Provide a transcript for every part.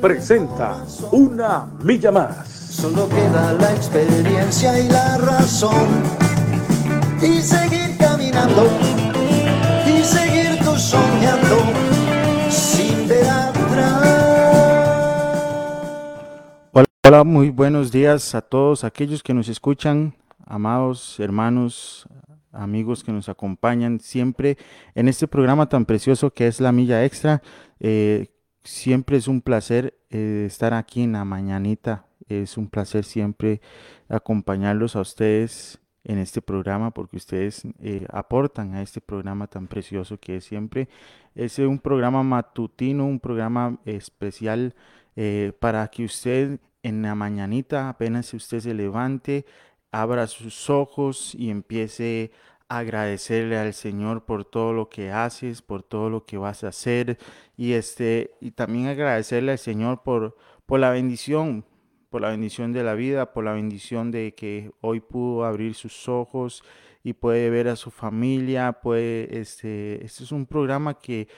presenta Una Milla Más. Solo queda la experiencia y la razón. Y seguir caminando. Y seguir tú soñando. Sin ver atrás. Hola, hola, muy buenos días a todos aquellos que nos escuchan, amados hermanos, amigos que nos acompañan siempre en este programa tan precioso que es La Milla Extra. Eh, siempre es un placer eh, estar aquí en la mañanita. Es un placer siempre acompañarlos a ustedes en este programa porque ustedes eh, aportan a este programa tan precioso que es siempre. Es un programa matutino, un programa especial eh, para que usted en la mañanita, apenas usted se levante, abra sus ojos y empiece agradecerle al Señor por todo lo que haces, por todo lo que vas a hacer y este y también agradecerle al Señor por por la bendición, por la bendición de la vida, por la bendición de que hoy pudo abrir sus ojos y puede ver a su familia, puede este este es un programa que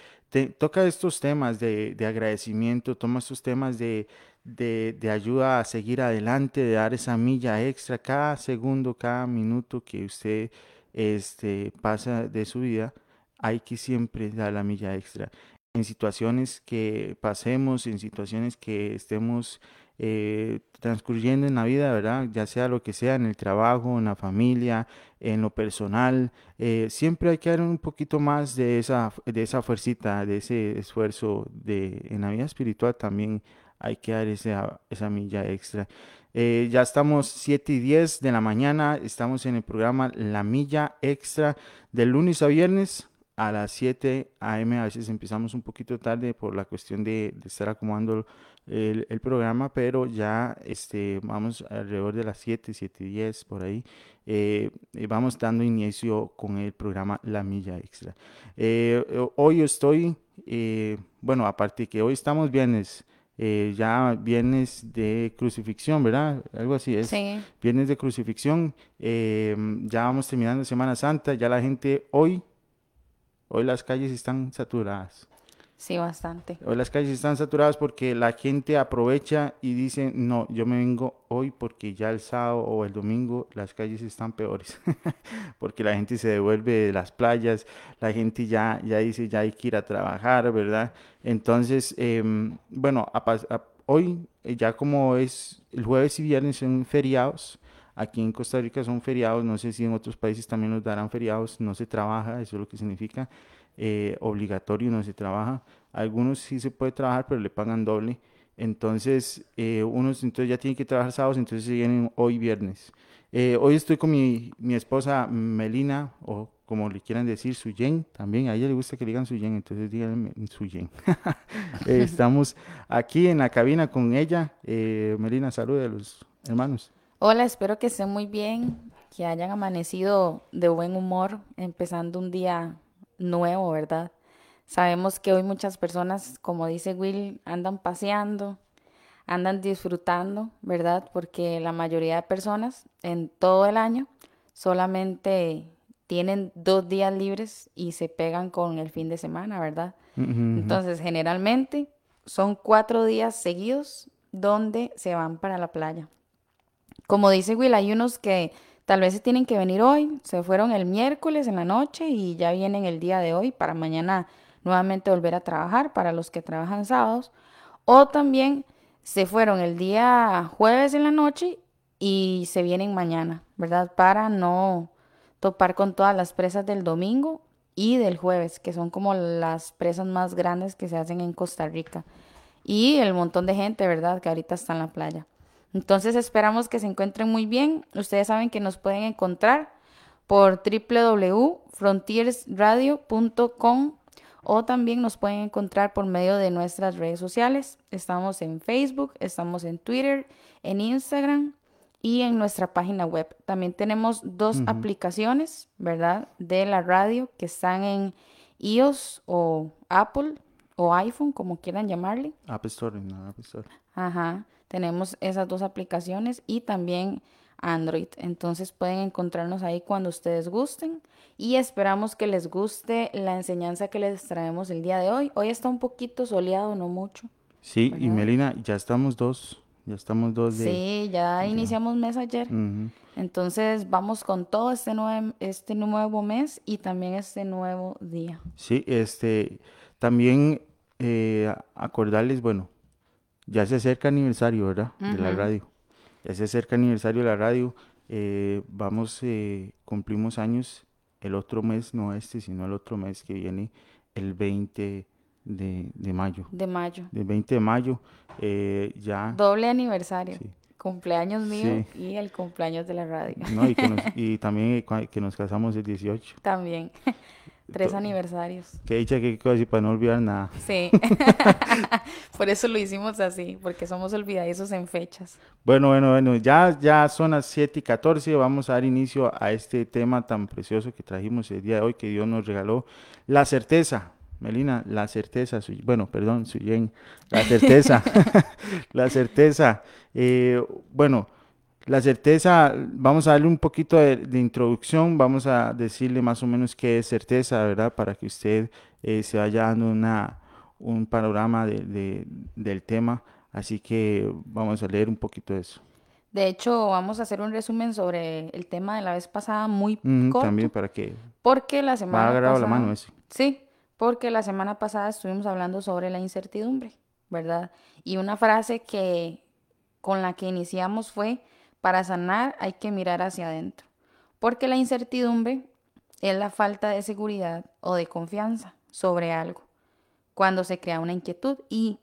toca estos temas de, de agradecimiento, toma estos temas de, de, de, ayuda a seguir adelante, de dar esa milla extra cada segundo, cada minuto que usted este, pasa de su vida, hay que siempre dar la milla extra. En situaciones que pasemos, en situaciones que estemos eh, transcurriendo en la vida, ¿verdad? Ya sea lo que sea, en el trabajo, en la familia, en lo personal, eh, siempre hay que dar un poquito más de esa, de esa fuercita, de ese esfuerzo de, en la vida espiritual también hay que dar esa, milla extra. Eh, ya estamos 7 y 10 de la mañana, estamos en el programa La Milla Extra de lunes a viernes a las 7 a.m. A veces empezamos un poquito tarde por la cuestión de, estar acomodando el, programa, pero ya este, vamos alrededor de las 7, 7 y 10 por ahí. Eh, vamos dando inicio con el programa La Milla Extra. Eh, hoy estoy, eh, bueno, aparte que hoy estamos viernes. Eh, ya viernes de crucifixión, ¿verdad? Algo así es. Sí. Viernes de crucifixión. Eh, ya vamos terminando Semana Santa. Ya la gente hoy, hoy las calles están saturadas. Sí, bastante. Hoy las calles están saturadas porque la gente aprovecha y dice, no, yo me vengo hoy porque ya el sábado o el domingo las calles están peores. porque la gente se devuelve de las playas, la gente ya, ya dice, ya hay que ir a trabajar, ¿verdad? Entonces, eh, bueno, a, a, hoy ya como es el jueves y viernes son feriados, aquí en Costa Rica son feriados, no sé si en otros países también nos darán feriados, no se trabaja, eso es lo que significa eh, obligatorio, no se trabaja. Algunos sí se puede trabajar, pero le pagan doble. Entonces, eh, unos entonces ya tienen que trabajar sábados, entonces se vienen hoy viernes. Eh, hoy estoy con mi, mi, esposa Melina, o como le quieran decir, Suyen, también a ella le gusta que le digan Suyen, entonces díganme Suyen. eh, estamos aquí en la cabina con ella. Eh, Melina, salude a los hermanos. Hola, espero que estén muy bien, que hayan amanecido de buen humor, empezando un día nuevo, ¿verdad? Sabemos que hoy muchas personas, como dice Will, andan paseando, andan disfrutando, ¿verdad? Porque la mayoría de personas en todo el año solamente tienen dos días libres y se pegan con el fin de semana, ¿verdad? Uh -huh. Entonces, generalmente son cuatro días seguidos donde se van para la playa. Como dice Will, hay unos que Tal vez se tienen que venir hoy, se fueron el miércoles en la noche y ya vienen el día de hoy para mañana nuevamente volver a trabajar para los que trabajan sábados. O también se fueron el día jueves en la noche y se vienen mañana, ¿verdad? Para no topar con todas las presas del domingo y del jueves, que son como las presas más grandes que se hacen en Costa Rica. Y el montón de gente, ¿verdad? Que ahorita está en la playa. Entonces esperamos que se encuentren muy bien. Ustedes saben que nos pueden encontrar por www.frontiersradio.com o también nos pueden encontrar por medio de nuestras redes sociales. Estamos en Facebook, estamos en Twitter, en Instagram y en nuestra página web. También tenemos dos aplicaciones, ¿verdad? De la radio que están en iOS o Apple o iPhone, como quieran llamarle. App Store, no, App Store. Ajá, tenemos esas dos aplicaciones y también Android. Entonces pueden encontrarnos ahí cuando ustedes gusten y esperamos que les guste la enseñanza que les traemos el día de hoy. Hoy está un poquito soleado, no mucho. Sí, y Melina, ya estamos dos, ya estamos dos de... Sí, ya iniciamos mes ayer. Entonces vamos con todo este, nuevo este nuevo mes y también este nuevo día. Sí, este, también eh, acordarles, bueno, ya se acerca aniversario, ¿verdad? De la radio. Ya se acerca aniversario de la radio. eh, vamos, eh, cumplimos años el otro mes, no este, sino el otro mes que viene, el 20 de, de mayo. De mayo. Del 20 de mayo, eh, ya. Doble aniversario. Sí. Cumpleaños mío Sí. y el cumpleaños de la radio. ¿no? Y, que nos- y también cua- que nos casamos el 18. También. Tres To- aniversarios. Que dicha que así para no olvidar nada. Sí. Por eso lo hicimos así, porque somos olvidadizos en fechas. Bueno, bueno, bueno, ya, ya son las 7 y 14, vamos a dar inicio a este tema tan precioso que trajimos el día de hoy, que Dios nos regaló, la certeza. Melina, la certeza, bueno, perdón, Suyen, la certeza, la certeza. Eh, bueno, la certeza, vamos a darle un poquito de, de introducción, vamos a decirle más o menos qué es certeza, ¿verdad? Para que usted eh, se vaya dando una, un panorama de- de- del tema. Así que vamos a leer un poquito de eso. De hecho, vamos a hacer un resumen sobre el tema de la vez pasada muy Ujú, corto, también para que porque la va semana agarrado la pasada... mano ese. Sí, porque la semana pasada estuvimos hablando sobre la incertidumbre, ¿verdad? Y una frase que con la que iniciamos fue, para sanar hay que mirar hacia adentro, porque la incertidumbre es la falta de seguridad o de confianza sobre algo, cuando se crea una inquietud y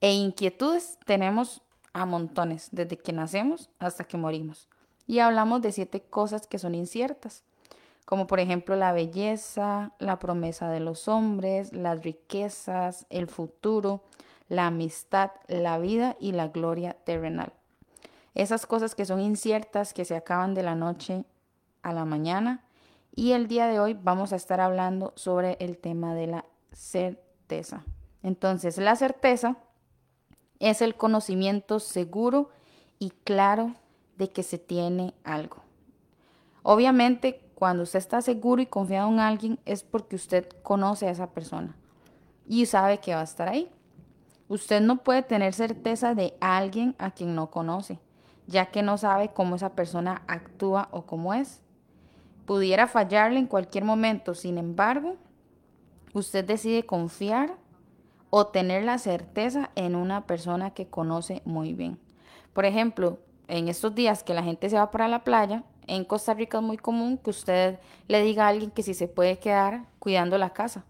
e inquietudes tenemos a montones, desde que nacemos hasta que morimos. Y hablamos de siete cosas que son inciertas como por ejemplo la belleza, la promesa de los hombres, las riquezas, el futuro, la amistad, la vida y la gloria terrenal. Esas cosas que son inciertas, que se acaban de la noche a la mañana. Y el día de hoy vamos a estar hablando sobre el tema de la certeza. Entonces, la certeza es el conocimiento seguro y claro de que se tiene algo. Obviamente, cuando usted está seguro y confiado en alguien es porque usted conoce a esa persona y sabe que va a estar ahí. Usted no puede tener certeza de alguien a quien no conoce, ya que no sabe cómo esa persona actúa o cómo es. Pudiera fallarle en cualquier momento, sin embargo, usted decide confiar o tener la certeza en una persona que conoce muy bien. Por ejemplo, en estos días que la gente se va para la playa, en Costa Rica es muy común que usted le diga a alguien que si se puede quedar cuidando la casa.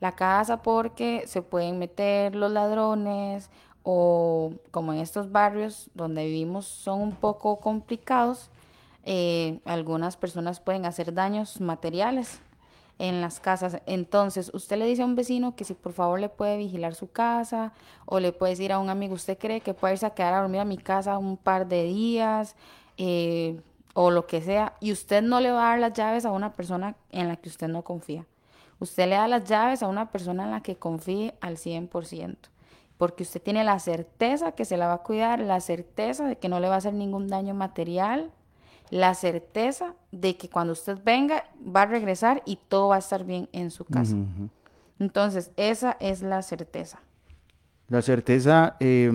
La casa porque se pueden meter los ladrones o como en estos barrios donde vivimos son un poco complicados, eh, algunas personas pueden hacer daños materiales en las casas. Entonces, usted le dice a un vecino que si por favor le puede vigilar su casa o le puede decir a un amigo, ¿usted cree que puede irse a quedar a dormir a mi casa un par de días eh, o lo que sea? Y usted no le va a dar las llaves a una persona en la que usted no confía. Usted le da las llaves a una persona en la que confíe al 100%, porque usted tiene la certeza que se la va a cuidar, la certeza de que no le va a hacer ningún daño material, la certeza de que cuando usted venga va a regresar y todo va a estar bien en su casa. Entonces, esa es la certeza. La certeza, eh,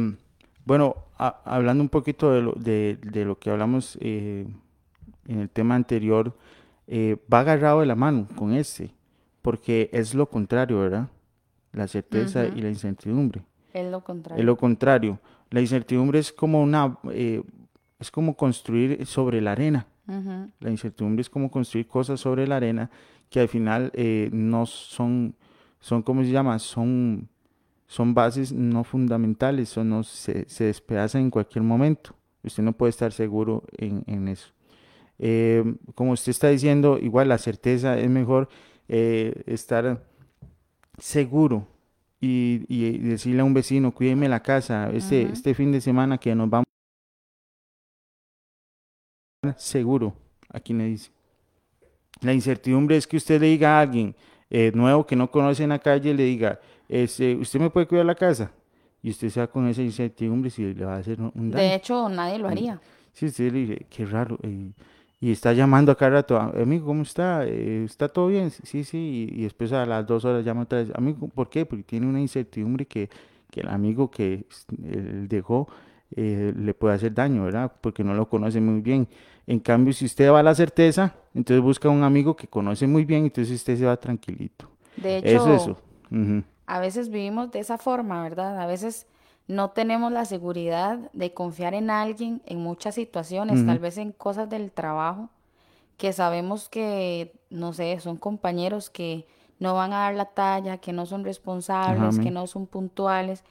bueno, a- hablando un poquito de lo, de, de lo que hablamos eh, en el tema anterior, eh, va agarrado de la mano con este, porque es lo contrario, ¿verdad? La certeza y la incertidumbre. Es lo contrario. Es lo contrario. La incertidumbre es como una, eh, es como construir sobre la arena. La incertidumbre es como construir cosas sobre la arena que al final eh, no son, son, ¿cómo se llama? Son, son bases no fundamentales, o no se, se despedazan en cualquier momento. Usted no puede estar seguro en, en eso. Eh, como usted está diciendo, igual la certeza es mejor estar seguro y, y decirle a un vecino, cuídeme la casa, este, este fin de semana que nos vamos seguro, aquí le dice. La incertidumbre es que usted le diga a alguien eh, nuevo que no conoce en la calle, le diga, este, ¿usted me puede cuidar la casa? Y usted se va con esa incertidumbre si le va a hacer un un daño. De hecho, nadie lo haría. Sí, usted le dice, qué raro. eh, y está llamando a cada rato, "Ah, amigo, ¿cómo está? Eh, ¿está todo bien? Sí, sí. Y, después a las dos horas llama otra vez, amigo, ¿por qué? Porque tiene una incertidumbre que, que el amigo que él dejó eh, le puede hacer daño, ¿verdad? Porque no lo conoce muy bien. En cambio, si usted va a la certeza, entonces busca un amigo que conoce muy bien, entonces usted se va tranquilito. De hecho, Eso, eso. A veces vivimos de esa forma, ¿verdad? A veces no tenemos la seguridad de confiar en alguien en muchas situaciones, tal vez en cosas del trabajo, que sabemos que, no sé, son compañeros que no van a dar la talla, que no son Ajá, responsables, que no son puntuales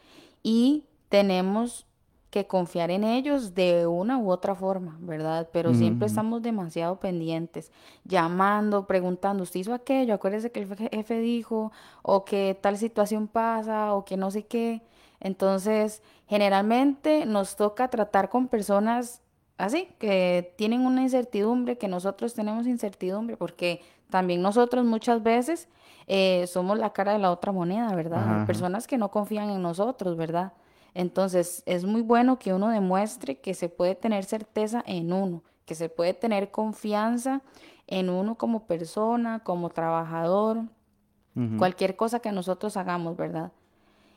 y tenemos que confiar en ellos de una u otra forma, ¿verdad? Pero siempre estamos demasiado pendientes, llamando, preguntando, ¿usted hizo aquello? Acuérdese que el jefe dijo, o que tal situación pasa, o que no sé qué. Entonces, generalmente nos toca tratar con personas así, que tienen una incertidumbre, que nosotros tenemos incertidumbre, porque también nosotros muchas veces eh, somos la cara de la otra moneda, ¿verdad? Hay Ajá, ajá. personas que no confían en nosotros, ¿verdad? Entonces, es muy bueno que uno demuestre que se puede tener certeza en uno, que se puede tener confianza en uno como persona, como trabajador, cualquier cosa que nosotros hagamos, ¿verdad?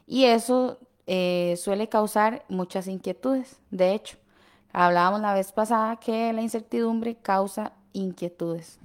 Y eso eh, suele causar muchas inquietudes. De hecho, hablábamos la vez pasada que la incertidumbre causa inquietudes.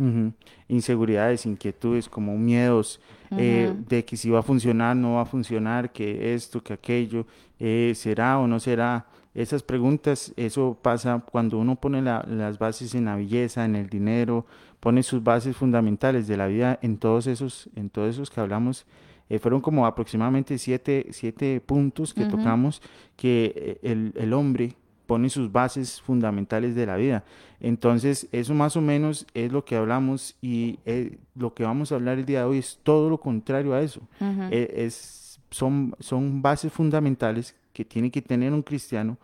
Inseguridades, inquietudes, como miedos eh, de que si va a funcionar, no va a funcionar, que esto, que aquello, eh, será o no será. Esas preguntas, eso pasa cuando uno pone la- las bases en la belleza, en el dinero, pone sus bases fundamentales de la vida en todos esos, en todos esos que hablamos. Eh, fueron como aproximadamente siete, siete puntos que tocamos que eh, el, el hombre pone sus bases fundamentales de la vida. Entonces, eso más o menos es lo que hablamos y eh, lo que vamos a hablar el día de hoy es todo lo contrario a eso. Eh, es, son, son bases fundamentales que tiene que tener un cristiano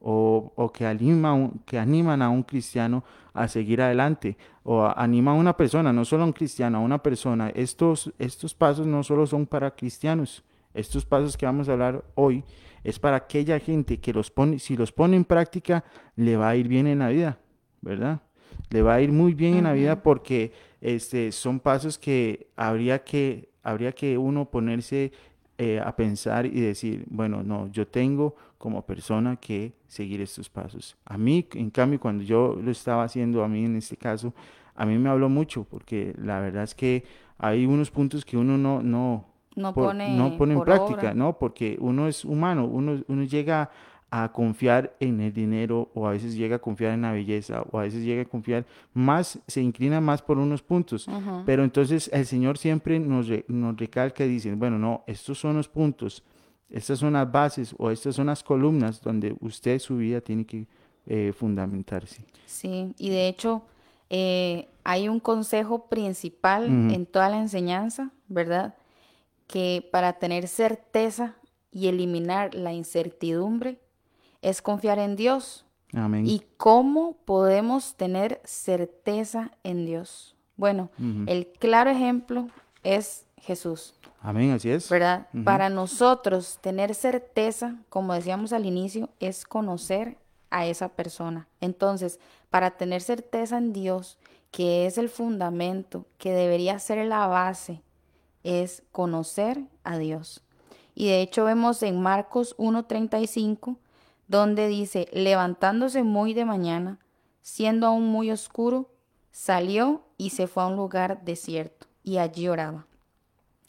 o, o que, anima que animan a un cristiano a seguir adelante o a- anima a una persona, no solo a un cristiano, a una persona. Estos, estos pasos no solo son para cristianos, estos pasos que vamos a hablar hoy es para aquella gente que los pone, si los pone en práctica, le va a ir bien en la vida, ¿verdad? Le va a ir muy bien en la vida porque este, son pasos que habría que, habría que uno ponerse eh, a pensar y decir, bueno, no, yo tengo como persona que seguir estos pasos. A mí, en cambio, cuando yo lo estaba haciendo, a mí en este caso, a mí me habló mucho porque la verdad es que hay unos puntos que uno no, no, No por- no pone pone en práctica. ¿no? Porque uno es humano, uno, uno llega a confiar en el dinero o a veces llega a confiar en la belleza o a veces llega a confiar más, se inclina más por unos puntos. Pero entonces el Señor siempre nos, re- nos recalca y dice, bueno, no, estos son los puntos, estas son las bases o estas son las columnas donde usted su vida tiene que eh, fundamentarse. Sí, y de hecho eh, hay un consejo principal en toda la enseñanza, ¿verdad? Que para tener certeza y eliminar la incertidumbre es confiar en Dios. Amén. ¿Y cómo podemos tener certeza en Dios? Bueno, el claro ejemplo es Jesús. Amén, así es. ¿verdad? Para nosotros tener certeza, como decíamos al inicio, es conocer a esa persona. Entonces, para tener certeza en Dios, que es el fundamento, que debería ser la base, es conocer a Dios. Y de hecho vemos en Marcos 1:35, donde dice, levantándose muy de mañana, siendo aún muy oscuro, salió y se fue a un lugar desierto y allí oraba.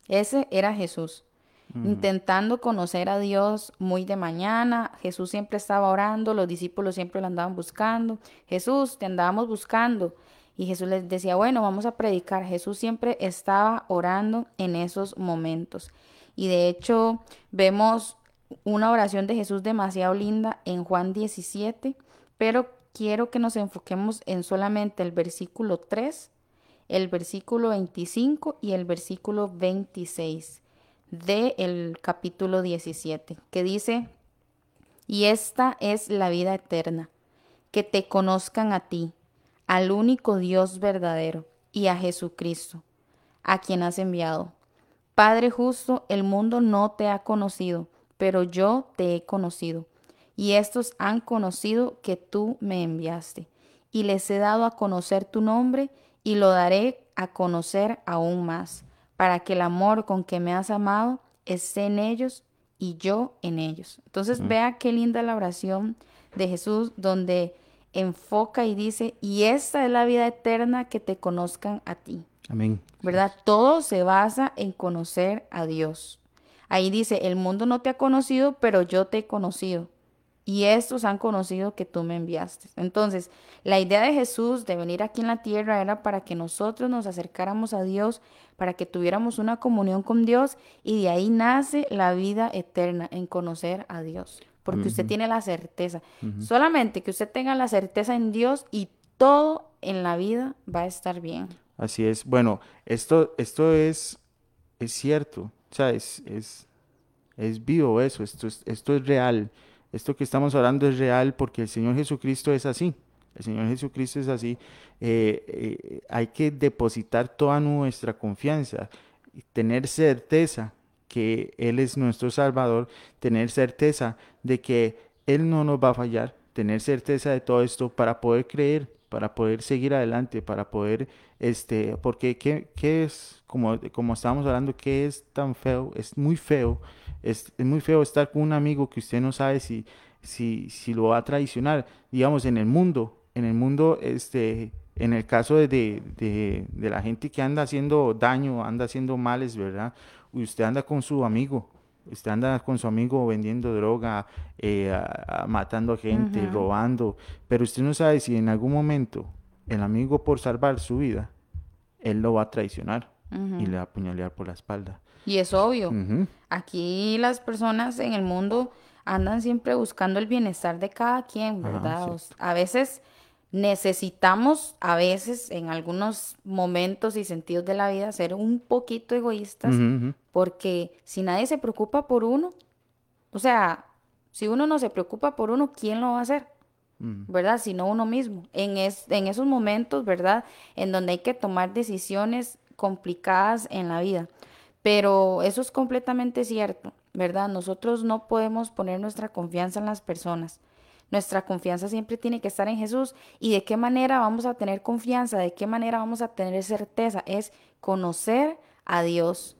Ese era Jesús, intentando conocer a Dios muy de mañana. Jesús siempre estaba orando, los discípulos siempre lo andaban buscando. Jesús, te andábamos buscando. Y Jesús les decía, bueno, vamos a predicar. Jesús siempre estaba orando en esos momentos. Y de hecho, vemos una oración de Jesús demasiado linda en Juan 17, pero quiero que nos enfoquemos en solamente el versículo 3 el versículo 25 y el versículo 26. del capítulo 17, que dice, y esta es la vida eterna, que te conozcan a ti, al único Dios verdadero, y a Jesucristo, a quien has enviado. Padre justo, el mundo no te ha conocido, pero yo te he conocido, y estos han conocido que tú me enviaste, y les he dado a conocer tu nombre, y lo daré a conocer aún más, para que el amor con que me has amado esté en ellos y yo en ellos. Entonces vea qué linda la oración de Jesús donde enfoca y dice, y esta es la vida eterna que te conozcan a ti. Amén. ¿Verdad? Todo se basa en conocer a Dios. Ahí dice, el mundo no te ha conocido, pero yo te he conocido. Y estos han conocido que tú me enviaste. Entonces, la idea de Jesús de venir aquí en la tierra era para que nosotros nos acercáramos a Dios, para que tuviéramos una comunión con Dios y de ahí nace la vida eterna en conocer a Dios. Porque usted tiene la certeza. Solamente que usted tenga la certeza en Dios y todo en la vida va a estar bien. Así es. Bueno, esto, esto es, es cierto. O sea, es, es, es vivo eso. Esto es, esto es real. Esto que estamos hablando es real porque el Señor Jesucristo es así. El Señor Jesucristo es así. Eh, eh, hay que depositar toda nuestra confianza, tener certeza que Él es nuestro Salvador, tener certeza de que Él no nos va a fallar, tener certeza de todo esto para poder creer, para poder seguir adelante, para poder, este, porque ¿qué, qué es, como, como estábamos hablando, qué es tan feo? Es muy feo es, muy feo estar con un amigo que usted no sabe si, si, si lo va a traicionar. Digamos, en el mundo, en el mundo, este, en el caso de, de, de, la gente que anda haciendo daño, anda haciendo males, ¿verdad? Usted anda con su amigo, usted anda con su amigo vendiendo droga, eh, matando a gente, robando, pero usted no sabe si en algún momento el amigo por salvar su vida, él lo va a traicionar y le va a apuñalear por la espalda. Y es obvio. Aquí las personas en el mundo andan siempre buscando el bienestar de cada quien, ¿verdad? A veces necesitamos, a veces en algunos momentos y sentidos de la vida, ser un poquito egoístas, porque si nadie se preocupa por uno, o sea, si uno no se preocupa por uno, ¿quién lo va a hacer? ¿Verdad? Sino uno mismo. En, en esos momentos, ¿verdad? En donde hay que tomar decisiones complicadas en la vida. Pero eso es completamente cierto, ¿verdad? Nosotros no podemos poner nuestra confianza en las personas. Nuestra confianza siempre tiene que estar en Jesús. ¿Y de qué manera vamos a tener confianza? ¿De qué manera vamos a tener certeza? Es conocer a Dios,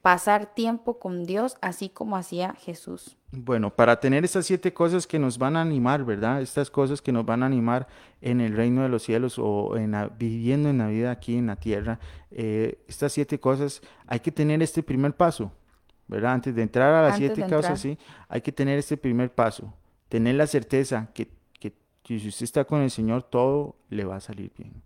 pasar tiempo con Dios, así como hacía Jesús. Bueno, para tener estas siete cosas que nos van a animar, ¿verdad? Estas cosas que nos van a animar en el reino de los cielos o en viviendo en la vida aquí en la tierra, eh, estas siete cosas, hay que tener este primer paso, ¿verdad? Antes de entrar a las siete cosas, sí, hay que tener este primer paso, tener la certeza que, que, si usted está con el Señor, todo le va a salir bien.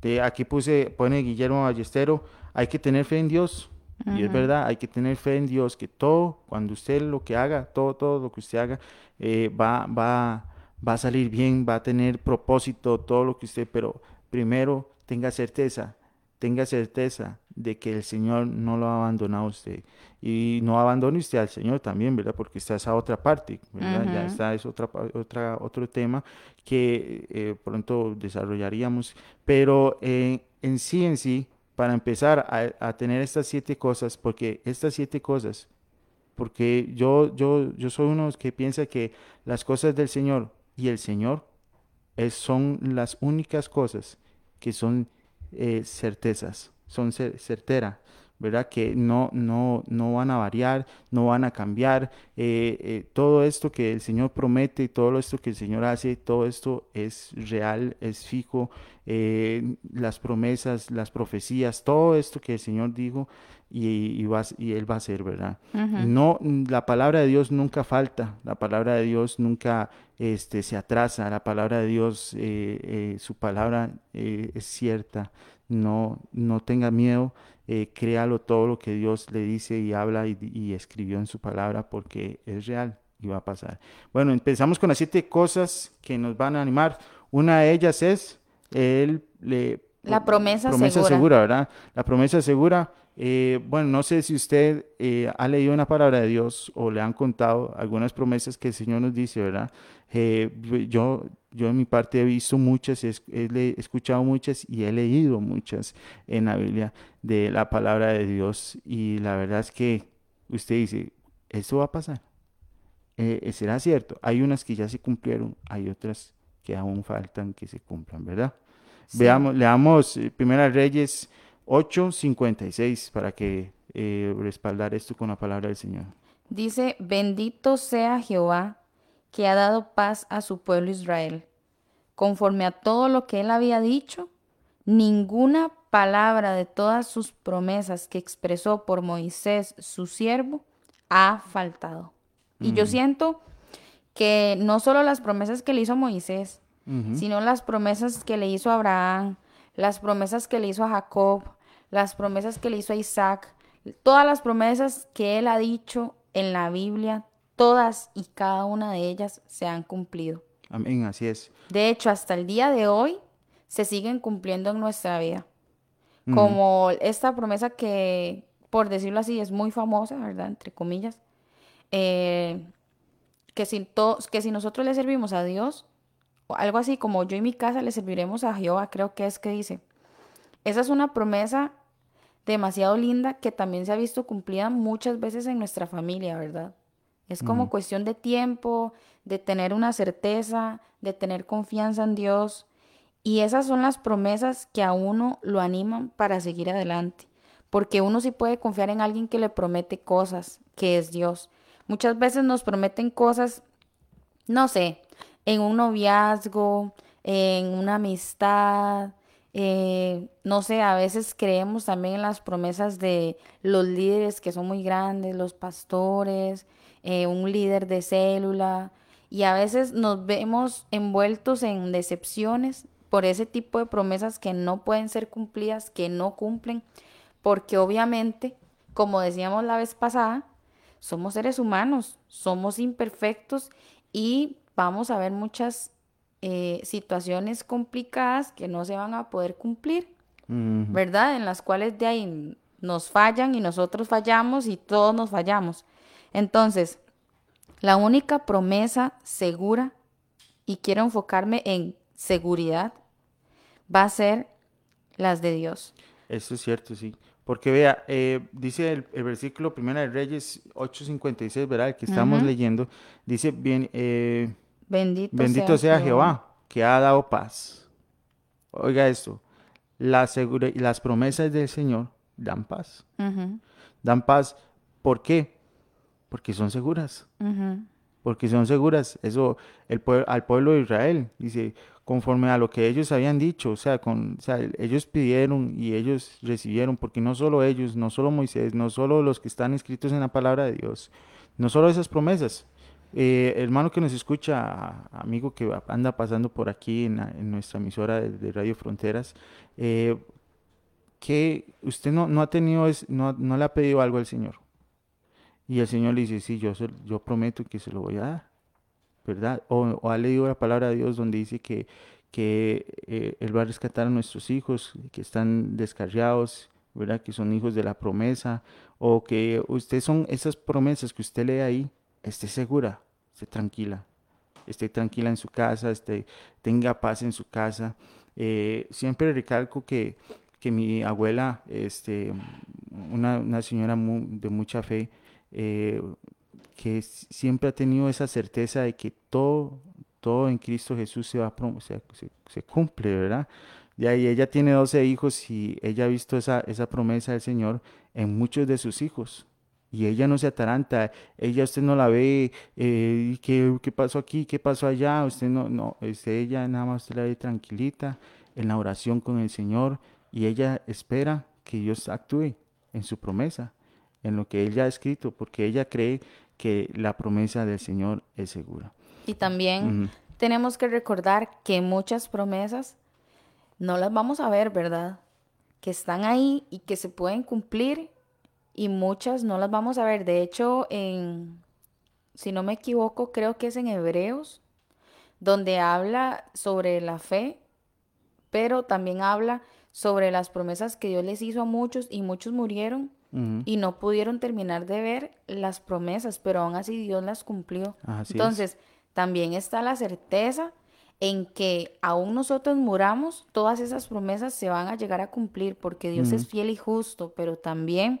De, aquí puse, pone Guillermo Ballestero, hay que tener fe en Dios, y es verdad, hay que tener fe en Dios, que todo, cuando usted lo que haga, todo, todo lo que usted haga, eh, va, va, va a salir bien, va a tener propósito, todo lo que usted, pero primero tenga certeza, tenga certeza de que el Señor no lo ha abandonado a usted. Y no abandone usted al Señor también, ¿verdad? Porque está esa otra parte, ¿verdad? Ya está, es otra, otra, otro tema que eh, pronto desarrollaríamos. Pero eh, en sí, en sí, para empezar a, tener estas siete cosas, porque estas siete cosas, porque yo, yo, yo soy uno que piensa que las cosas del Señor y el Señor son las únicas cosas que son eh, certezas, son certeras. ¿Verdad? Que no, no, no van a variar, no van a cambiar. Eh, eh, todo esto que el Señor promete, todo esto que el Señor hace, todo esto es real, es fijo. Eh, las promesas, las profecías, todo esto que el Señor dijo y, y, y Él va a hacer, ¿verdad? No, la palabra de Dios nunca falta, la palabra de Dios nunca este, se atrasa, la palabra de Dios, su palabra es cierta, no, no tenga miedo eh, créalo todo lo que Dios le dice y habla y, escribió en su palabra porque es real y va a pasar. Bueno, empezamos con las siete cosas que nos van a animar. Una de ellas es el La promesa, promesa segura. segura, ¿verdad? La promesa segura. Eh, bueno, no sé si usted eh, ha leído una palabra de Dios o le han contado algunas promesas que el Señor nos dice, ¿verdad? Eh, yo, yo en mi parte he visto muchas, he, he escuchado muchas y he leído muchas en la Biblia de la palabra de Dios y la verdad es que usted dice, ¿esto va a pasar? ¿será cierto? Hay unas que ya se cumplieron, hay otras que aún faltan que se cumplan, ¿verdad? Sí. Veamos, leamos Primera Reyes 8:56 para que eh, respaldar esto con la palabra del Señor. Dice, bendito sea Jehová, que ha dado paz a su pueblo Israel. Conforme a todo lo que él había dicho, ninguna palabra de todas sus promesas que expresó por Moisés, su siervo, ha faltado. Y yo siento que no solo las promesas que le hizo Moisés, sino las promesas que le hizo Abraham, las promesas que le hizo a Jacob, las promesas que le hizo a Isaac, todas las promesas que él ha dicho en la Biblia, todas y cada una de ellas se han cumplido. Amén, así es. De hecho, hasta el día de hoy se siguen cumpliendo en nuestra vida. Como esta promesa que, por decirlo así, es muy famosa, ¿verdad? Entre comillas. eh, que, si que si nosotros le servimos a Dios, o algo así como yo y mi casa le serviremos a Jehová, creo que es que dice. Esa es una promesa demasiado linda que también se ha visto cumplida muchas veces en nuestra familia, ¿verdad? Es como cuestión de tiempo, de tener una certeza, de tener confianza en Dios. Y esas son las promesas que a uno lo animan para seguir adelante. Porque uno sí puede confiar en alguien que le promete cosas, que es Dios. Muchas veces nos prometen cosas, no sé, en un noviazgo, en una amistad, eh, no sé, a veces creemos también en las promesas de los líderes que son muy grandes, los pastores, eh, un líder de célula, y a veces nos vemos envueltos en decepciones por ese tipo de promesas que no pueden ser cumplidas, que no cumplen, porque obviamente, como decíamos la vez pasada, somos seres humanos, somos imperfectos y vamos a ver muchas eh, situaciones complicadas que no se van a poder cumplir. ¿verdad? En las cuales de ahí nos fallan y nosotros fallamos y todos nos fallamos. Entonces, la única promesa segura, y quiero enfocarme en seguridad, va a ser las de Dios. Eso es cierto, sí. Porque vea, eh, dice el, el versículo Primera de Reyes 8:56, ¿verdad? El que estamos leyendo, dice, bien, eh, Bendito, bendito sea Jehová, que ha dado paz. Oiga esto, las promesas del Señor dan paz. Dan paz, ¿por qué? Porque son seguras. porque son seguras. Eso el al pueblo de Israel dice conforme a lo que ellos habían dicho, o sea, con, o sea, ellos pidieron y ellos recibieron, porque no solo ellos, no solo Moisés, no solo los que están escritos en la palabra de Dios, no solo esas promesas. Eh, hermano que nos escucha, amigo que anda pasando por aquí en, nuestra emisora de, Radio Fronteras, eh, que usted no, no ha tenido, no, no le ha pedido algo al Señor. Y el Señor le dice, sí, yo, yo prometo que se lo voy a dar, ¿verdad? O, o ha leído la palabra de Dios donde dice que, que eh, Él va a rescatar a nuestros hijos que están descarriados, ¿verdad? Que son hijos de la promesa, o que usted son esas promesas que usted lee ahí, esté segura, esté tranquila, esté tranquila en su casa, esté, tenga paz en su casa. Eh, siempre recalco que, que mi abuela, este, una, una señora de mucha fe, eh, que siempre ha tenido esa certeza de que todo, todo en Cristo Jesús se va a se cumple, ¿verdad? Y ahí ella tiene 12 hijos y ella ha visto esa, esa promesa del Señor en muchos de sus hijos. Y ella no se ataranta, ella usted no la ve, eh, ¿y ¿qué, qué pasó aquí? ¿Qué pasó allá? Usted no, no, este, ella nada más usted la ve tranquilita en la oración con el Señor y ella espera que Dios actúe en su promesa, en lo que ella ha escrito, porque ella cree que la promesa del Señor es segura. Y también tenemos que recordar que muchas promesas no las vamos a ver, ¿verdad? Que están ahí y que se pueden cumplir y muchas no las vamos a ver. De hecho, en, si no me equivoco, creo que es en Hebreos, donde habla sobre la fe, pero también habla sobre las promesas que Dios les hizo a muchos y muchos murieron y no pudieron terminar de ver las promesas, pero aún así Dios las cumplió. Entonces, también está la certeza en que aún nosotros muramos, todas esas promesas se van a llegar a cumplir porque Dios es fiel y justo, pero también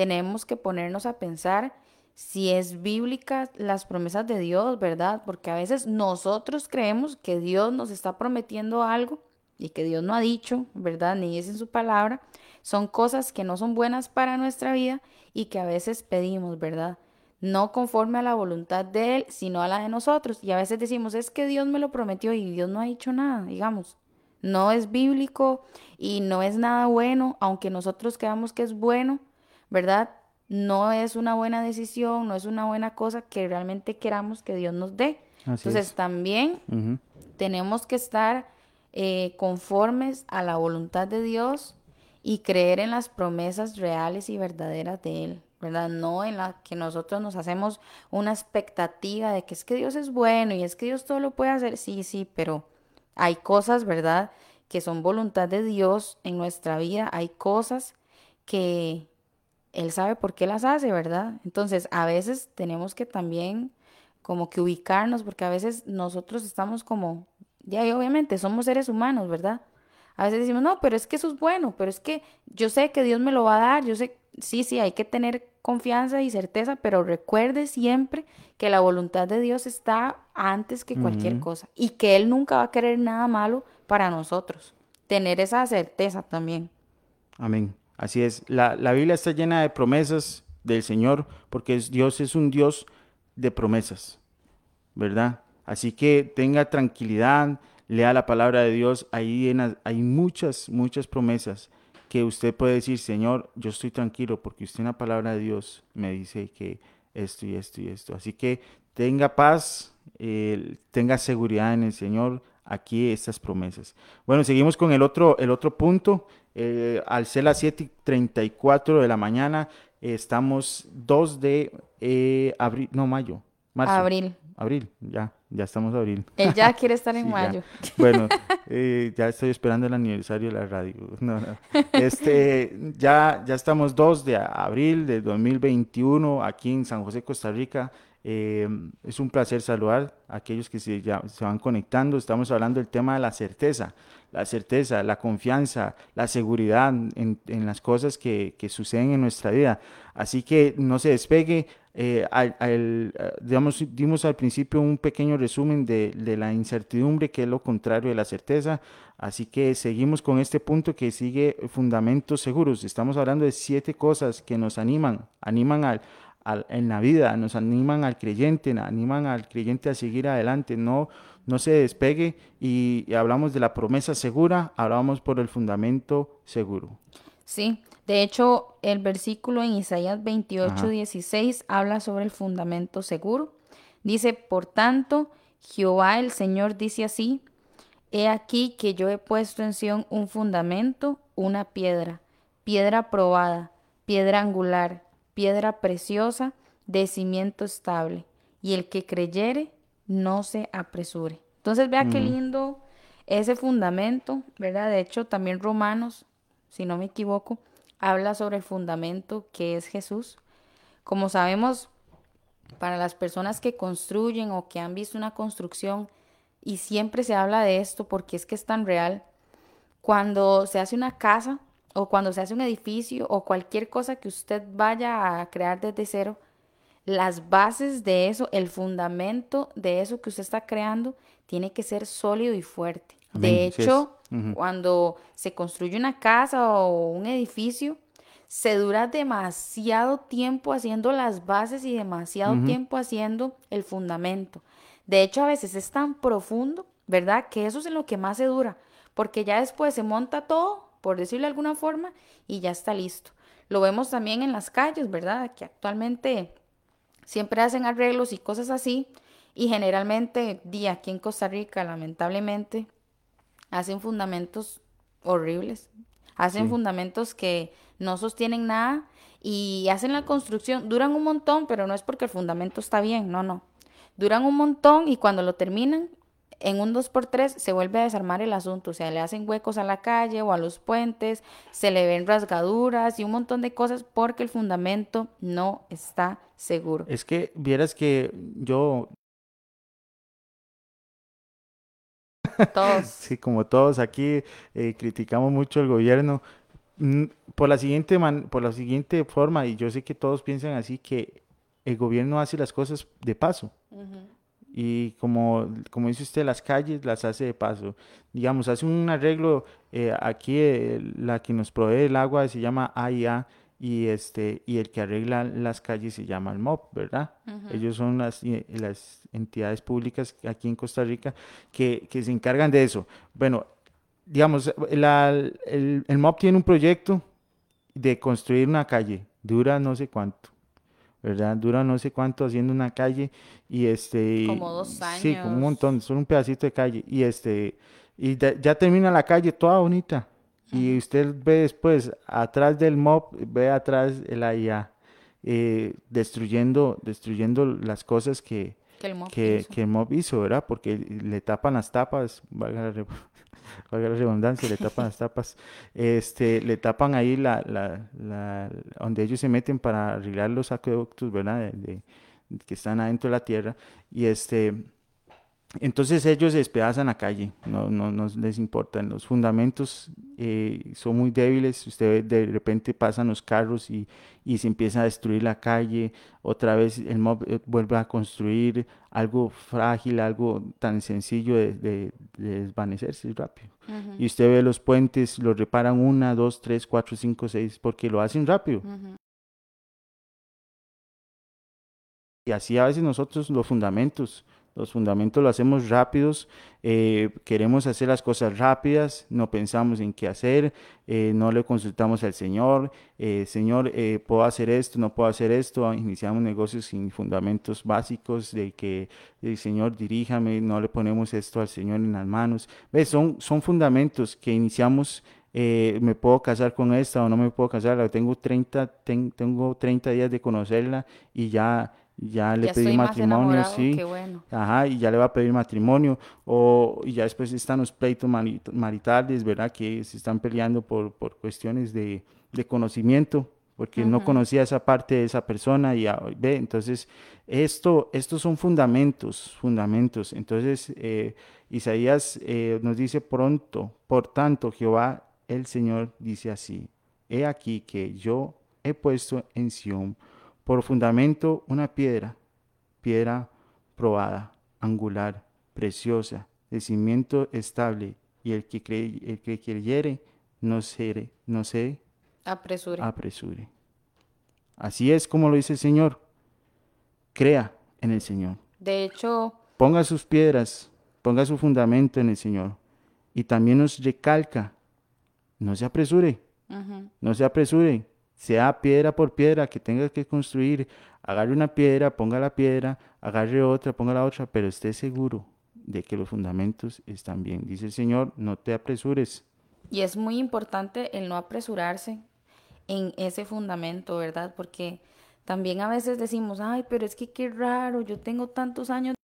tenemos que ponernos a pensar si es bíblica las promesas de Dios, ¿verdad? Porque a veces nosotros creemos que Dios nos está prometiendo algo y que Dios no ha dicho, ¿verdad? Ni es en su palabra. Son cosas que no son buenas para nuestra vida y que a veces pedimos, ¿verdad? No conforme a la voluntad de Él, sino a la de nosotros. Y a veces decimos, es que Dios me lo prometió y Dios no ha dicho nada, digamos. No es bíblico y no es nada bueno, aunque nosotros creamos que es bueno, ¿verdad? no es una buena decisión, no es una buena cosa que realmente queramos que Dios nos dé. Entonces también tenemos que estar eh, conformes a la voluntad de Dios y creer en las promesas reales y verdaderas de Él, ¿verdad? No en la que nosotros nos hacemos una expectativa de que es que Dios es bueno y es que Dios todo lo puede hacer. Sí, sí, pero hay cosas, ¿verdad? Que son voluntad de Dios en nuestra vida. Hay cosas que él sabe por qué las hace, ¿verdad? Entonces, a veces tenemos que también como que ubicarnos, porque a veces nosotros estamos como, ya y obviamente somos seres humanos, ¿verdad? A veces decimos, no, pero es que eso es bueno, pero es que yo sé que Dios me lo va a dar, yo sé, sí, sí, hay que tener confianza y certeza, pero recuerde siempre que la voluntad de Dios está antes que cualquier cosa y que Él nunca va a querer nada malo para nosotros. Tener esa certeza también. Amén. Así es, la, Biblia está llena de promesas del Señor porque Dios es un Dios de promesas, ¿verdad? Así que tenga tranquilidad, lea la palabra de Dios, ahí hay muchas, muchas promesas que usted puede decir, Señor, yo estoy tranquilo porque usted en la palabra de Dios me dice que esto y esto y esto. Así que tenga paz, tenga seguridad en el Señor, aquí estas promesas. Bueno, seguimos con el otro, el otro punto eh, al ser las 7.34 de la mañana, estamos 2 de eh, abril, no, mayo. Abril. Abril, ya, ya estamos abril. Él ya quiere estar en mayo. Bueno, eh, ya estoy esperando el aniversario de la radio. Este, ya, ya estamos 2 de abril de 2021 aquí en San José, Costa Rica. es un placer saludar a aquellos que se, ya, se van conectando. Estamos hablando del tema de la certeza la certeza, la confianza, la seguridad en, las cosas que, suceden en nuestra vida. Así que no se despegue. Eh, eh, digamos, dimos al principio un pequeño resumen de, la incertidumbre, que es lo contrario de la certeza. Así que seguimos con este punto que sigue fundamentos seguros. Estamos hablando de siete cosas que nos animan, animan al, en la vida, nos animan al creyente, animan al creyente a seguir adelante. No, no se despegue y, hablamos de la promesa segura, hablamos por el fundamento seguro. Sí, de hecho el versículo en Isaías 28, 16 habla sobre el fundamento seguro. Dice, por tanto, Jehová el Señor dice así, he aquí que yo he puesto en Sión un fundamento, una piedra, piedra probada, piedra angular, piedra preciosa, de cimiento estable, y el que creyere no se apresure. Entonces vea qué lindo ese fundamento, ¿verdad? De hecho, también Romanos, si no me equivoco, habla sobre el fundamento que es Jesús. Como sabemos, para las personas que construyen o que han visto una construcción, y siempre se habla de esto porque es que es tan real, cuando se hace una casa o cuando se hace un edificio o cualquier cosa que usted vaya a crear desde cero, las bases de eso, el fundamento de eso que usted está creando, tiene que ser sólido y fuerte. de hecho, cuando se construye una casa o un edificio, se dura demasiado tiempo haciendo las bases y demasiado tiempo haciendo el fundamento. De hecho, a veces es tan profundo, ¿verdad? Que eso es en lo que más se dura, porque ya después se monta todo, por decirlo de alguna forma, y ya está listo. Lo vemos también en las calles, ¿verdad? Que actualmente siempre hacen arreglos y cosas así. Y generalmente, día aquí en Costa Rica, lamentablemente, hacen fundamentos horribles. Hacen fundamentos que no sostienen nada y hacen la construcción. Duran un montón, pero no es porque el fundamento está bien, no, no. Duran un montón y cuando lo terminan, en un 2x3 se vuelve a desarmar el asunto, o sea, le hacen huecos a la calle o a los puentes, se le ven rasgaduras y un montón de cosas porque el fundamento no está seguro. Es que vieras que yo... Todos. sí, como todos aquí eh, criticamos mucho el gobierno mm, por la siguiente man- por la siguiente forma y yo sé que todos piensan así que el gobierno hace las cosas de paso. Y como, como dice usted, las calles las hace de paso. Digamos, hace un arreglo, eh, aquí eh, la que nos provee el agua se llama AIA y, este, y el que arregla las calles se llama el MOP, ¿verdad? Ellos son las, eh, las entidades públicas aquí en Costa Rica que, que se encargan de eso. Bueno, digamos, la- el, el MOP tiene un proyecto de construir una calle, dura no sé cuánto. ¿verdad? Dura no sé cuánto haciendo una calle y este... Como dos Sí, como un años. montón, solo un pedacito de calle y este... Y de- ya termina la calle toda bonita y usted ve después, atrás del MOP, ve atrás el AIA, eh, destruyendo, destruyendo las cosas que, Que el que, hizo. que el MOP hizo, ¿verdad? Porque le tapan las tapas, valga la, re- valga la redundancia, le tapan las tapas, este, le tapan ahí la, la, la- donde ellos se meten para arreglar los acueductos, ¿verdad? De- de- que están adentro de la tierra, y este, entonces ellos despedazan la calle, no, no, no les importa. Los fundamentos eh, son muy débiles. Usted de repente pasan los carros y, y se empieza a destruir la calle. Otra vez el mob eh, vuelve a construir algo frágil, algo tan sencillo de, de- de desvanecerse rápido. Y usted ve los puentes, los reparan una, dos, tres, cuatro, cinco, seis, porque lo hacen rápido. Y así a veces nosotros los fundamentos, los fundamentos lo hacemos rápidos, eh, queremos hacer las cosas rápidas, no pensamos en qué hacer, eh, no le consultamos al Señor, eh, Señor, eh, puedo hacer esto, no puedo hacer esto, iniciamos negocios sin fundamentos básicos de que el Señor diríjame, no le ponemos esto al Señor en las manos. ¿Ves? Son, son fundamentos que iniciamos me puedo casar con esta o no me puedo casar, tengo 30, ten- tengo 30 días de conocerla y ya, ya le Ya pedí matrimonio, sí, qué bueno. ajá, y ya le va a pedir matrimonio, o y ya después están los pleitos mari- maritales, ¿verdad? Que se están peleando por, por cuestiones de, de conocimiento, porque no conocía esa parte de esa persona y ah, ve, entonces esto, estos son fundamentos, fundamentos. Entonces eh, Isaías eh, nos dice pronto, por tanto Jehová el Señor dice así, he aquí que yo he puesto en Sión por fundamento una piedra, piedra probada, angular, preciosa, de cimiento estable, y el que, cree, el que creyere no se, no se Apresure. apresure. Así es como lo dice el Señor. Crea en el Señor. De hecho, Ponga sus piedras, ponga su fundamento en el Señor. Y también nos recalca, no se apresure, no se apresure, sea piedra por piedra que tenga que construir, agarre una piedra, ponga la piedra, agarre otra, ponga la otra, pero esté seguro de que los fundamentos están bien. Dice el Señor, no te apresures. Y es muy importante el no apresurarse en ese fundamento, ¿verdad? Porque también a veces decimos, ay, pero es que qué raro, yo tengo tantos años.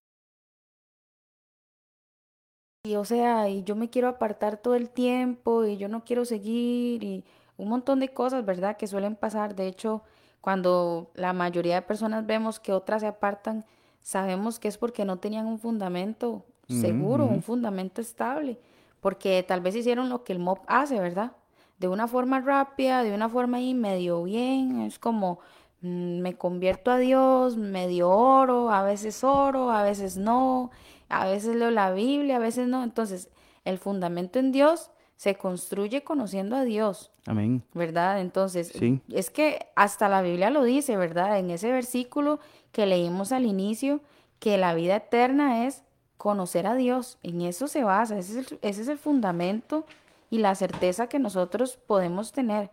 Y o sea, y yo me quiero apartar todo el tiempo y yo no quiero seguir y un montón de cosas, ¿verdad? Que suelen pasar. De hecho, cuando la mayoría de personas vemos que otras se apartan, sabemos que es porque no tenían un fundamento seguro, un fundamento estable, porque tal vez hicieron lo que el mob hace, ¿verdad? De una forma rápida, de una forma ahí medio bien, es como mm, me convierto a Dios, medio oro, a veces oro, a veces no, a veces leo la Biblia, a veces no. Entonces, el fundamento en Dios se construye conociendo a Dios. Amén. ¿verdad? Entonces, Sí. es que hasta la Biblia lo dice, ¿verdad? En ese versículo que leímos al inicio, que la vida eterna es conocer a Dios. En eso se basa, ese es el, ese es el fundamento y la certeza que nosotros podemos tener,